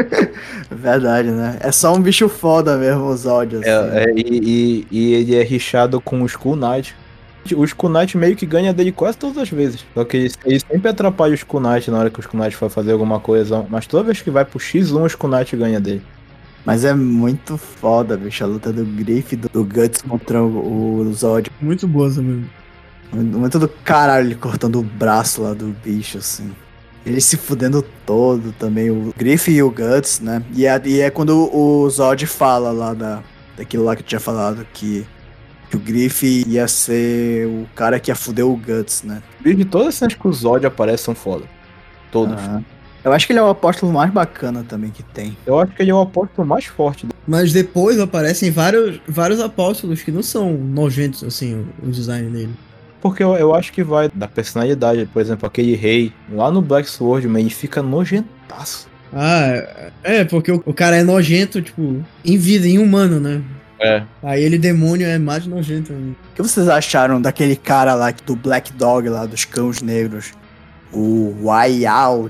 Verdade, né? É só um bicho foda mesmo, os ódios. É, é, e, e- e ele é rixado com o Skull Knight. O Skull Knight meio que ganha dele quase todas as vezes. Só que ele, sempre atrapalha o Skull Knight na hora que o Skull Knight for fazer alguma coisa. Mas toda vez que vai pro X1, o Skull Knight ganha dele. Mas é muito foda, bicho, a luta do Griff e do, do Guts contra o, o Zod. Muito boa também. Muito do caralho ele cortando o braço lá do bicho, assim. Ele se fudendo todo também, o Griff e o Guts, né? E é, e é quando o Zod fala lá da, daquilo lá que eu tinha falado, que, que o Griff ia ser o cara que ia fuder o Guts, né? E todas as cenas que o Zod aparece são foda. Todas. Ah. Eu acho que ele é o apóstolo mais bacana também que tem. Eu acho que ele é o apóstolo mais forte. Mas depois aparecem vários, vários apóstolos que não são nojentos, assim, o, o design dele. Porque eu, eu acho que vai da personalidade. Por exemplo, aquele rei lá no Black Sword, man, ele fica nojentaço. Ah, é, porque o, o cara é nojento, tipo, em vida, em humano, né? É. Aí ele, demônio, é mais nojento ainda. O que vocês acharam daquele cara lá do Black Dog lá, dos cães negros? O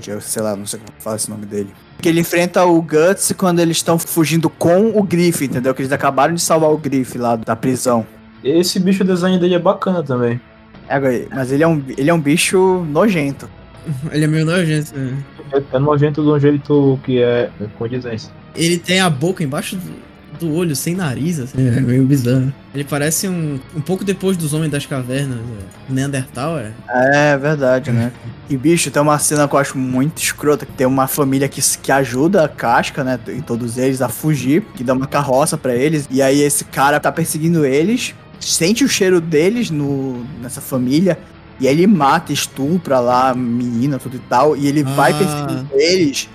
eu sei lá, não sei como fala esse nome dele. Que ele enfrenta o Guts quando eles estão fugindo com o Griff, entendeu? Que eles acabaram de salvar o Griff lá da prisão. Esse bicho, o design dele é bacana também. É, mas ele é um, ele é um bicho nojento. Ele é meio nojento, né? É, é nojento de um jeito que é condizente. Ele tem a boca embaixo do, do olho, sem nariz, assim. É meio bizarro. Ele parece um, um pouco depois dos Homens das Cavernas, é, Neandertal, é. É verdade, né? E bicho, tem uma cena que eu acho muito escrota, que tem uma família que, que ajuda a Casca, né, e todos eles a fugir, que dá uma carroça pra eles, e aí esse cara tá perseguindo eles, sente o cheiro deles no, nessa família, e aí ele mata, estupra lá a menina, tudo e tal, e ele vai Ah. perseguindo eles,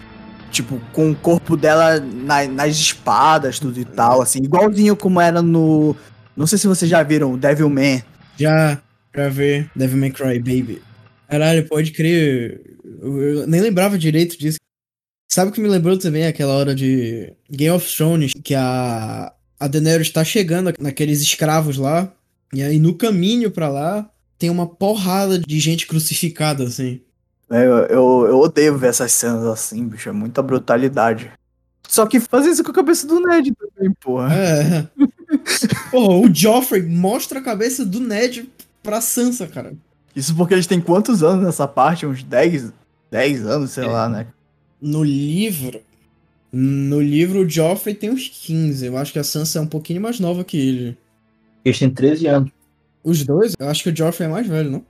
tipo, com o corpo dela na- nas espadas, tudo e tal, assim, igualzinho como era no... Não sei se vocês já viram o Devilman, Já, já vê Devil May Cry Baby. Caralho, pode crer. Eu, nem lembrava direito disso. Sabe o que me lembrou também aquela hora de Game of Thrones, que a, a Daenerys tá chegando naqueles escravos lá, e aí no caminho pra lá tem uma porrada de gente crucificada, assim. É, Eu, eu, eu odeio ver essas cenas assim, bicho. É muita brutalidade. Só que fazer isso com a cabeça do Ned também, porra. É. Porra, o Joffrey mostra a cabeça do Ned pra Sansa, cara. Isso porque eles têm quantos anos nessa parte? Uns 10, 10 anos, sei lá, né? No livro. No livro, o Joffrey tem uns 15. Eu acho que a Sansa é um pouquinho mais nova que ele. Eles têm 13 anos. Os dois? Eu acho que o Joffrey é mais velho, não?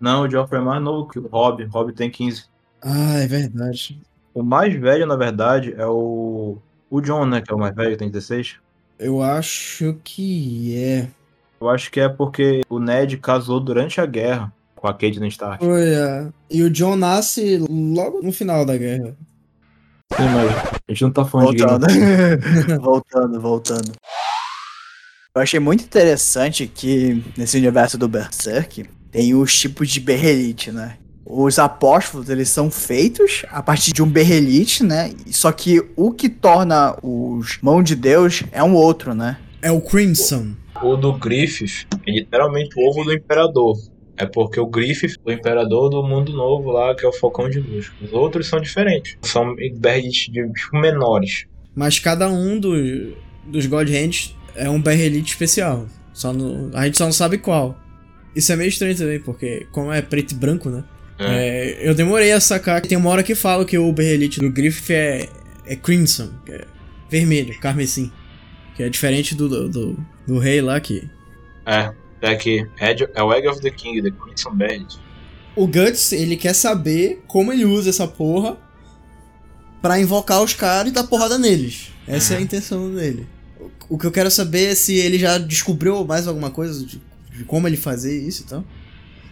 Não, o Joffrey é mais novo que o Rob. O Rob tem 15. Ah, é verdade. O mais velho, na verdade, é o. O John, né? Que é o mais velho, tem 16. Eu acho que é. Eu acho que é porque o Ned casou durante a guerra com a Catelyn Stark. Foi, é. E o John nasce logo no final da guerra. Sim, mas a gente não tá falando de Voltando. Game voltando, voltando. Eu achei muito interessante que nesse universo do Berserk tem os tipos de berrelite, né? Os apóstolos, eles são feitos a partir de um berrelite, né? Só que o que torna os mão de Deus é um outro, né? É o Crimson. O do Griffith é literalmente o ovo do imperador. É porque o Griffith, o imperador do mundo novo lá, que é o Falcão de Luz. Os outros são diferentes. São berrites de tipo, menores. Mas cada um do, dos God Hands é um berrelite especial. Só no, a gente só não sabe qual. Isso é meio estranho também, porque como é preto e branco, né? É, eu demorei a sacar tem uma hora que fala que o berrelite do Griffith é, é crimson, que é vermelho, carmesim. Que é diferente do, do, do, do rei lá que. É, é aqui. Edge- É o Egg of the King, The Crimson Bandit. O Guts, ele quer saber como ele usa essa porra pra invocar os caras e dar porrada neles. Essa é a intenção dele. O o que eu quero saber é se ele já descobriu mais alguma coisa de como ele fazer isso e tal.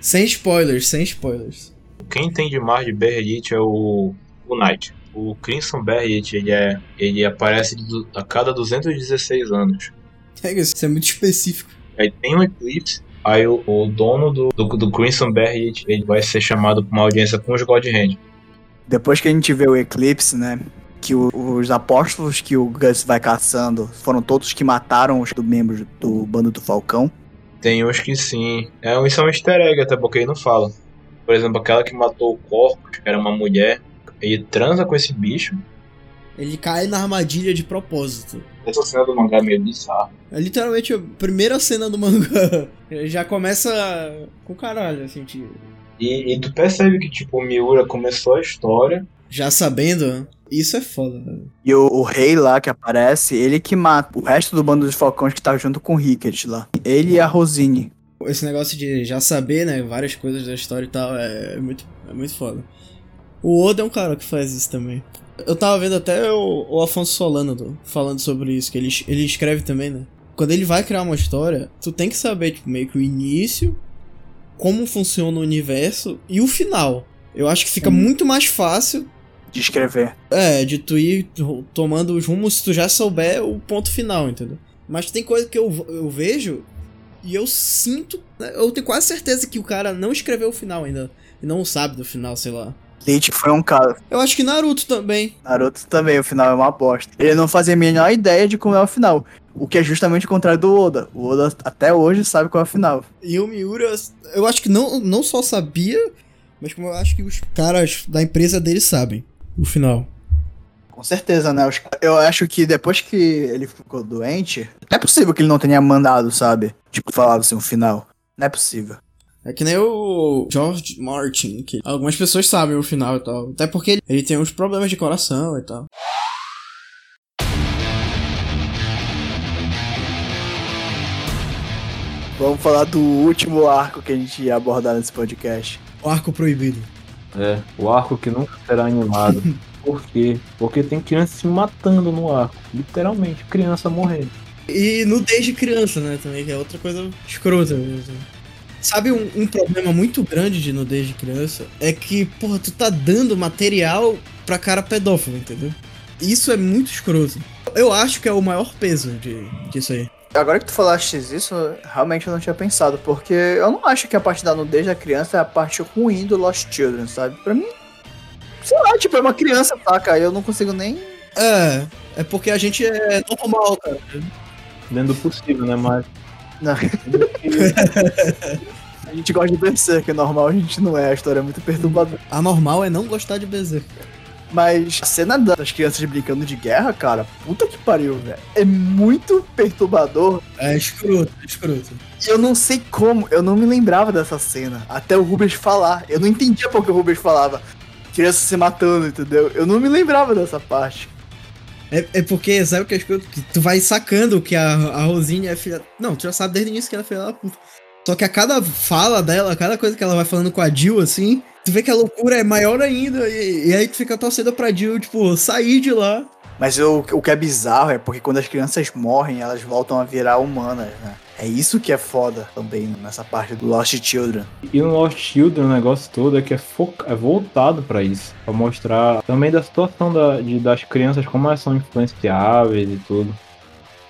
Sem spoilers, sem spoilers. Quem entende mais de Berrelite é o, o Knight. O Crimson Berrelite, ele, é, ele aparece a cada 216 anos. É, Isso é muito específico. Aí tem um eclipse, aí o, o dono do, do, do Crimson Berrelite, ele vai ser chamado pra uma audiência com os God Hand. Depois que a gente vê o eclipse, né? Que o- os apóstolos que o Gus vai caçando foram todos que mataram os membros do bando do Falcão. Tem uns que sim. É, um- isso é um easter egg, até porque ele não fala. Por exemplo, aquela que matou o Corpus, que era uma mulher, ele transa com esse bicho. Ele cai na armadilha de propósito. Essa cena do mangá é meio bizarra. É literalmente a primeira cena do mangá. Já começa com caralho, assim, tipo. E, e tu percebe que, tipo, o Miura começou a história. Já sabendo, isso é foda, velho. E o, o rei lá que aparece, ele que mata o resto do bando dos Falcões que tá junto com o Rickett lá. Ele e a Rosine. Esse negócio de já saber, né, várias coisas da história e tal, é muito, é muito foda. O Oda é um cara que faz isso também. Eu tava vendo até o, o Afonso Solano do- falando sobre isso, que ele, ele escreve também, né? Quando ele vai criar uma história, tu tem que saber, tipo, meio que o início, como funciona o universo e o final. Eu acho que fica Sim. muito mais fácil, De escrever. é, de tu ir to- tomando os rumos se tu já souber o ponto final, entendeu? Mas tem coisa que eu, eu vejo e eu sinto, né, eu tenho quase certeza que o cara não escreveu o final ainda. E não sabe do final, sei lá. Bleach foi um cara. Eu acho que Naruto também. Naruto também, o final é uma bosta. Ele não fazia a menor ideia de como é o final. O que é justamente o contrário do Oda. O Oda até hoje sabe qual é o final. E o Miura, eu acho que não, não só sabia, mas como eu acho que os caras da empresa dele sabem o final. Com certeza, né? Eu acho que depois que ele ficou doente, é possível que ele não tenha mandado, sabe? Tipo, falado assim, o final. Não é possível. É que nem o George Martin, que algumas pessoas sabem o final e tal. Até porque ele, ele tem uns problemas de coração e tal. Vamos falar do último arco que a gente ia abordar nesse podcast. O arco proibido. É, o arco que nunca será animado. Por quê? Porque tem criança se matando no arco. Literalmente, criança morrendo. E nudez de criança, né, também, que é outra coisa escrota mesmo. Sabe um, um problema muito grande de nudez de criança? É que, porra, tu tá dando material pra cara pedófilo, entendeu? Isso é muito escroto. Eu acho que é o maior peso de, disso aí. Agora que tu falaste isso, realmente eu não tinha pensado, porque eu não acho que a parte da nudez da criança é a parte ruim do Lost Children, sabe? Pra mim, sei lá, tipo, é uma criança, saca? Eu não consigo nem. É, é porque a gente é normal, cara. Dentro do possível, né? Mas. Não. A gente gosta de Berserk, é normal, a gente não é, a história é muito perturbadora. A normal é não gostar de Berserk. Mas a cena das crianças brincando de guerra, cara, puta que pariu, velho. É muito perturbador. É escroto, é escroto. E eu não sei como, eu não me lembrava dessa cena. Até o Rubens falar. Eu não entendia porque o Rubens falava. Criança se matando, entendeu? Eu não me lembrava dessa parte. É, é porque, sabe o que é escroto? Que tu vai sacando que a, a Rosine é filha. Não, tu já sabe desde o início que ela é filha da puta. Só que a cada fala dela, a cada coisa que ela vai falando com a Jill, assim, tu vê que a loucura é maior ainda. E, e aí tu fica torcendo pra Jill, tipo, sair de lá. Mas o, o que é bizarro é porque quando as crianças morrem, elas voltam a virar humanas, né? É isso que é foda também nessa parte do Lost Children. E no Lost Children o negócio todo é que é, foca- é voltado pra isso. Pra mostrar também da situação da- de- das crianças, como elas são influenciáveis e tudo.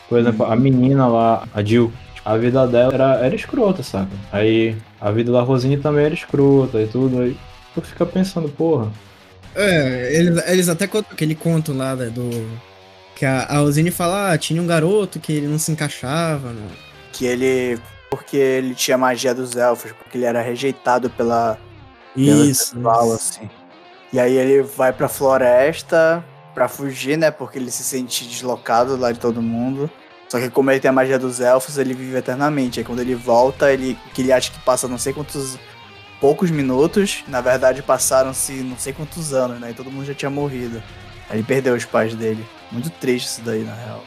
Por exemplo, a menina lá, a Jill, a vida dela era, era escrota, saca? Aí a vida da Rosine também era escrota e tudo. Aí tu fica pensando, porra, É, eles, eles até contam aquele conto lá né, do. Que a, a Rosine fala, ah, tinha um garoto que ele não se encaixava, né? Que ele. Porque ele tinha magia dos elfos, porque ele era rejeitado pela, pelo Isso. pessoal, assim. E aí ele vai pra floresta pra fugir, né? Porque ele se sente deslocado lá de todo mundo. Só que como ele tem a magia dos elfos, ele vive eternamente. Aí quando ele volta, ele que ele acha que passa não sei quantos poucos minutos, na verdade passaram-se não sei quantos anos, né? E todo mundo já tinha morrido. Aí ele perdeu os pais dele. Muito triste isso daí, na real.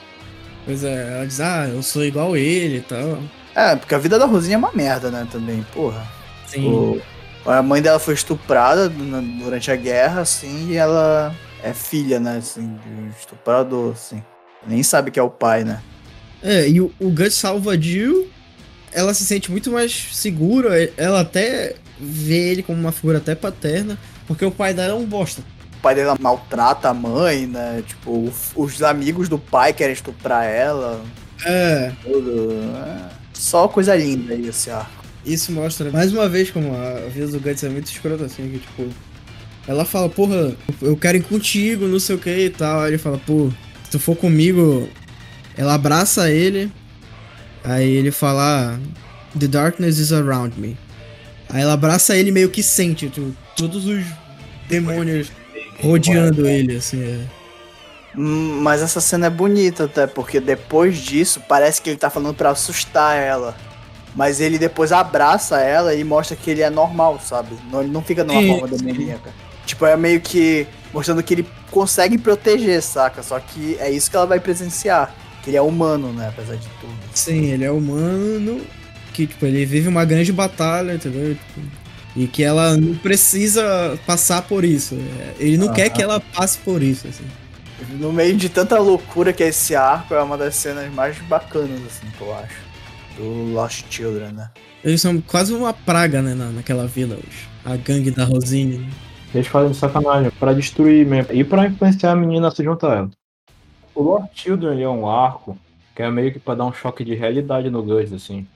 Pois é, ela diz, ah, eu sou igual ele e tal. É, porque a vida da Rosinha é uma merda, né, também, porra. Sim. O- A mãe dela foi estuprada durante a guerra, assim, e ela é filha, né, assim, de um estuprador, assim. Nem sabe que é o pai, né? É, e o, o Gus salva a Jill, ela se sente muito mais segura, ela até vê ele como uma figura até paterna, porque o pai dela é um bosta. O pai dela maltrata a mãe, né? Tipo, os amigos do pai querem estuprar ela. É, Tudo. é. Só coisa linda aí, esse arco. isso mostra mais uma vez como a vida do Guts é muito escrota, assim, que tipo. Ela fala, porra, eu quero ir contigo, não sei o que e tal. Aí ele fala, pô, se tu for comigo. Ela abraça ele. Aí ele fala, ah, The darkness is around me. Aí ela abraça ele e meio que sente, tipo, todos os demônios rodeando ele, assim. É. Hum, Mas essa cena é bonita até, porque depois disso parece que ele tá falando pra assustar ela. Mas ele depois abraça ela e mostra que ele é normal, sabe? Não, ele não fica numa forma demoníaca. Tipo, é meio que mostrando que ele consegue proteger, saca? Só que é isso que ela vai presenciar. Que ele é humano, né? Apesar de tudo. Sim, ele é humano, que, tipo, ele vive uma grande batalha, entendeu? Tipo, e que ela não precisa passar por isso. É, Ele não quer Aham. que ela passe por isso, assim. No meio de tanta loucura que é esse arco, é uma das cenas mais bacanas, assim, que eu acho. Do Lost Children, né? Eles são quase uma praga, né, na, naquela vila, os- a gangue da Rosine. né? Eles fazem sacanagem pra destruir mesmo. E pra influenciar a menina a se juntar a ela. O Lord Children é um arco que é meio que pra dar um choque de realidade no Gus, assim.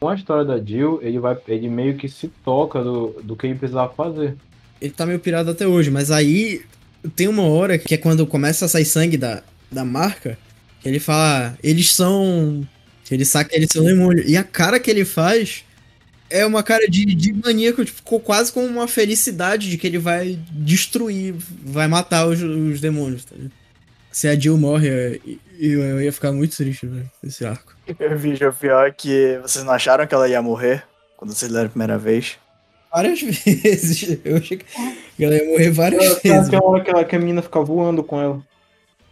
Com a história da Jill, ele, vai, ele meio que se toca do, do que ele precisava fazer. Ele tá meio pirado até hoje, mas aí tem uma hora que é quando começa a sair sangue da, da marca, que ele fala, "Ah, eles são. Ele saca eles são demônio. E a cara que ele faz é uma cara de, de maníaco, tipo, quase com uma felicidade de que ele vai destruir, vai matar os, os demônios, tá ligado? Se a Jill morre, eu, eu, eu ia ficar muito triste, velho, esse arco. Eu vi já pior que vocês não acharam que ela ia morrer quando vocês leram a primeira vez? Várias vezes. Eu achei que ela ia morrer várias Tem vezes. uma hora que, ela, que a menina fica voando com ela.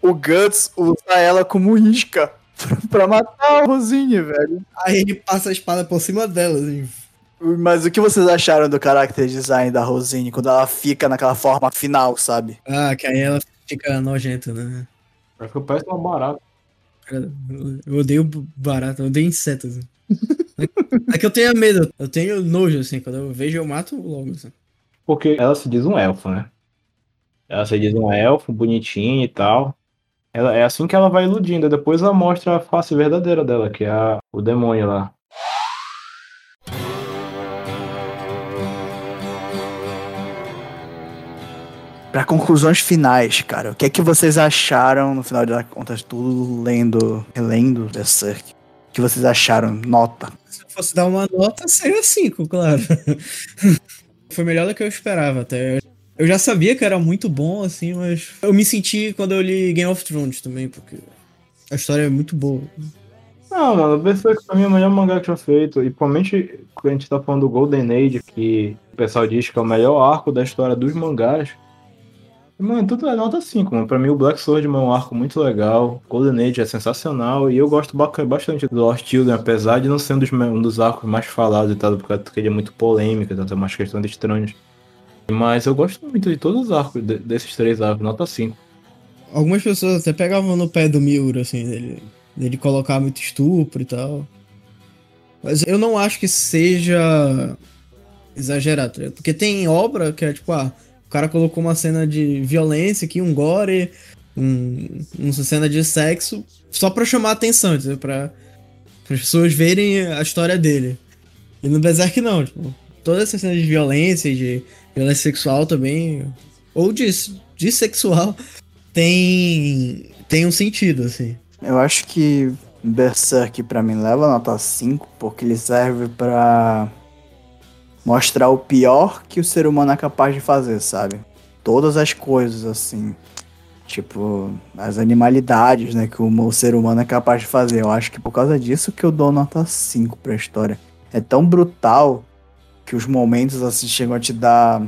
O Guts usa ela como isca pra matar a Rosine, velho. Aí ele passa a espada por cima dela, assim. Mas o que vocês acharam do character design da Rosine quando ela fica naquela forma final, sabe? Ah, que aí ela fica nojenta, né? Vai ficar parece uma barata. Cara, eu- Eu odeio barata, eu odeio insetos. assim. É que eu tenho medo, eu tenho nojo, assim. Quando eu vejo, eu mato logo, assim. Porque ela se diz um elfo, né? Ela se diz um elfo, bonitinho e tal. Ela, é assim que ela vai iludindo. Depois ela mostra a face verdadeira dela, que é a- o demônio lá. Pra conclusões finais, cara, o que é que vocês acharam, no final das contas, tudo lendo, relendo Berserk? O que vocês acharam? Nota. Se eu fosse dar uma nota, seria 5, claro. Foi melhor do que eu esperava, até. Eu já sabia que era muito bom, assim, mas eu me senti quando eu li Game of Thrones também, porque a história é muito boa. Não, mano, o Berserk pra mim é o melhor mangá que já feito. E principalmente quando a gente tá falando do Golden Age, que o pessoal diz que é o melhor arco da história dos mangás. Mano, tudo é nota 5, mano. Pra mim o Black Sword é um arco muito legal. Golden Age é sensacional. E eu gosto bastante do Lost Children, apesar de não ser um dos, um dos arcos mais falados e tal, porque ele é muito polêmico, então tem umas questões estranhas. Mas eu gosto muito de todos os arcos, de- desses três arcos, nota 5. Algumas pessoas até pegavam no pé do Miura, assim, dele, dele colocar muito estupro e tal. Mas eu não acho que seja exagerado, tá? Porque tem obra que é tipo, ah, o cara colocou uma cena de violência aqui, um gore, um, uma cena de sexo, só pra chamar atenção, entendeu? Pra, para as pessoas verem a história dele. E no Berserk não, tipo, toda essa cena de violência de violência sexual também, ou de, de sexual, tem tem um sentido, assim. Eu acho que Berserk pra mim leva nota 5 porque ele serve pra mostrar o pior que o ser humano é capaz de fazer, sabe? Todas as coisas assim, tipo as animalidades, né, que o, o ser humano é capaz de fazer. Eu acho que por causa disso que eu dou nota 5 pra história. É tão brutal que os momentos assim chegam a te dar,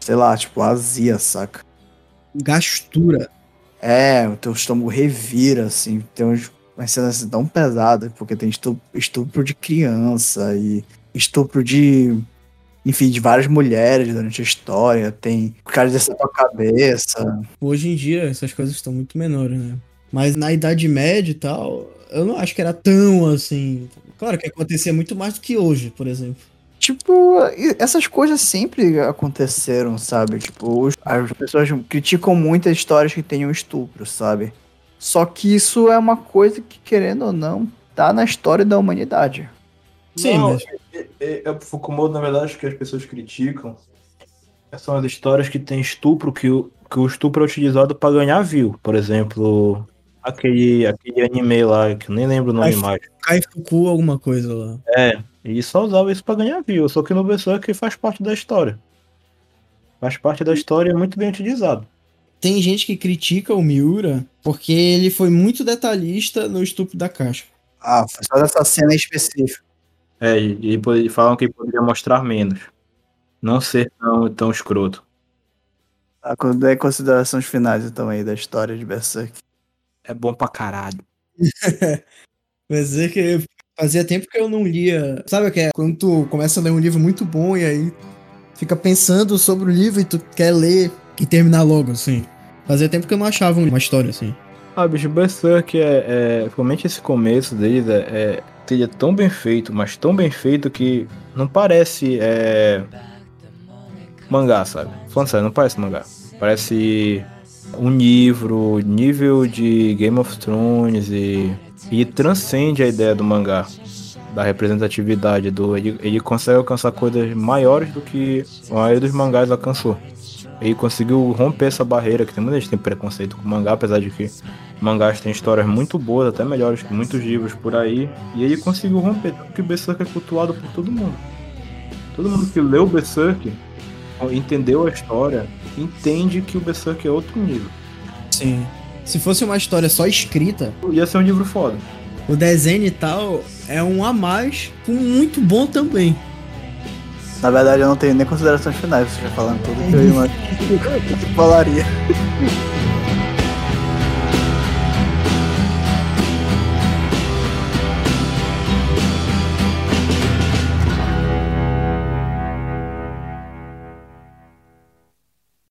sei lá, tipo, azia, saca? Gastura. É, o teu estômago revira, assim, tem uns, umas cenas assim, tão pesadas, porque tem estupro, estupro de criança e estupro de, enfim, de várias mulheres durante a história, tem o cara dessa tua cabeça. Hoje em dia essas coisas estão muito menores, né? Mas na Idade Média e tal, eu não acho que era tão assim. Claro que acontecia muito mais do que hoje, por exemplo. Tipo, essas coisas sempre aconteceram, sabe? Tipo, as pessoas criticam muito as histórias que tenham estupro, sabe? Só que isso é uma coisa que, querendo ou não, tá na história da humanidade. Sim, Não, mas é, é, é o Foucault, na verdade, que as pessoas criticam são as histórias que tem estupro, que o, que o estupro é utilizado para ganhar view. Por exemplo, aquele, aquele anime lá, que eu nem lembro o nome Ai, mais. cai Foucault alguma coisa lá. É, e só usava isso para ganhar view. Só que no Berserk faz parte da história. Faz parte da história e é muito bem utilizado. Tem gente que critica o Miura porque ele foi muito detalhista no estupro da caixa. Ah, foi só dessa cena em específico. É, e, e falam que poderia mostrar menos. Não ser tão, tão escroto. Ah, quando der considerações finais então aí da história de Berserk. É bom pra caralho. Mas dizer que fazia tempo que eu não lia. Sabe o que é? Quando tu começa a ler um livro muito bom e aí fica pensando sobre o livro e tu quer ler e terminar logo, assim. Fazia tempo que eu não achava uma história assim. Ah, bicho, Berserk é, é. Principalmente esse começo deles é, é. É tão bem feito, mas tão bem feito que não parece. É. Mangá, sabe? Falando sério, não parece mangá. Parece um livro, nível de Game of Thrones e. E transcende a ideia do mangá. Da representatividade do. Ele, ele consegue alcançar coisas maiores do que a maioria dos mangás alcançou. Ele conseguiu romper essa barreira, que tem muita gente que tem preconceito com mangá, apesar de que mangás têm histórias muito boas, até melhores que muitos livros por aí. E ele conseguiu romper, tanto que Berserk é cultuado por todo mundo. Todo mundo que leu Berserk, entendeu a história, entende que o Berserk é outro nível. Sim. Se fosse uma história só escrita, Ia ser um livro foda. o desenho e tal é um a mais, com muito bom também. Na verdade, eu não tenho nem considerações finais, você já falando tudo que eu falaria.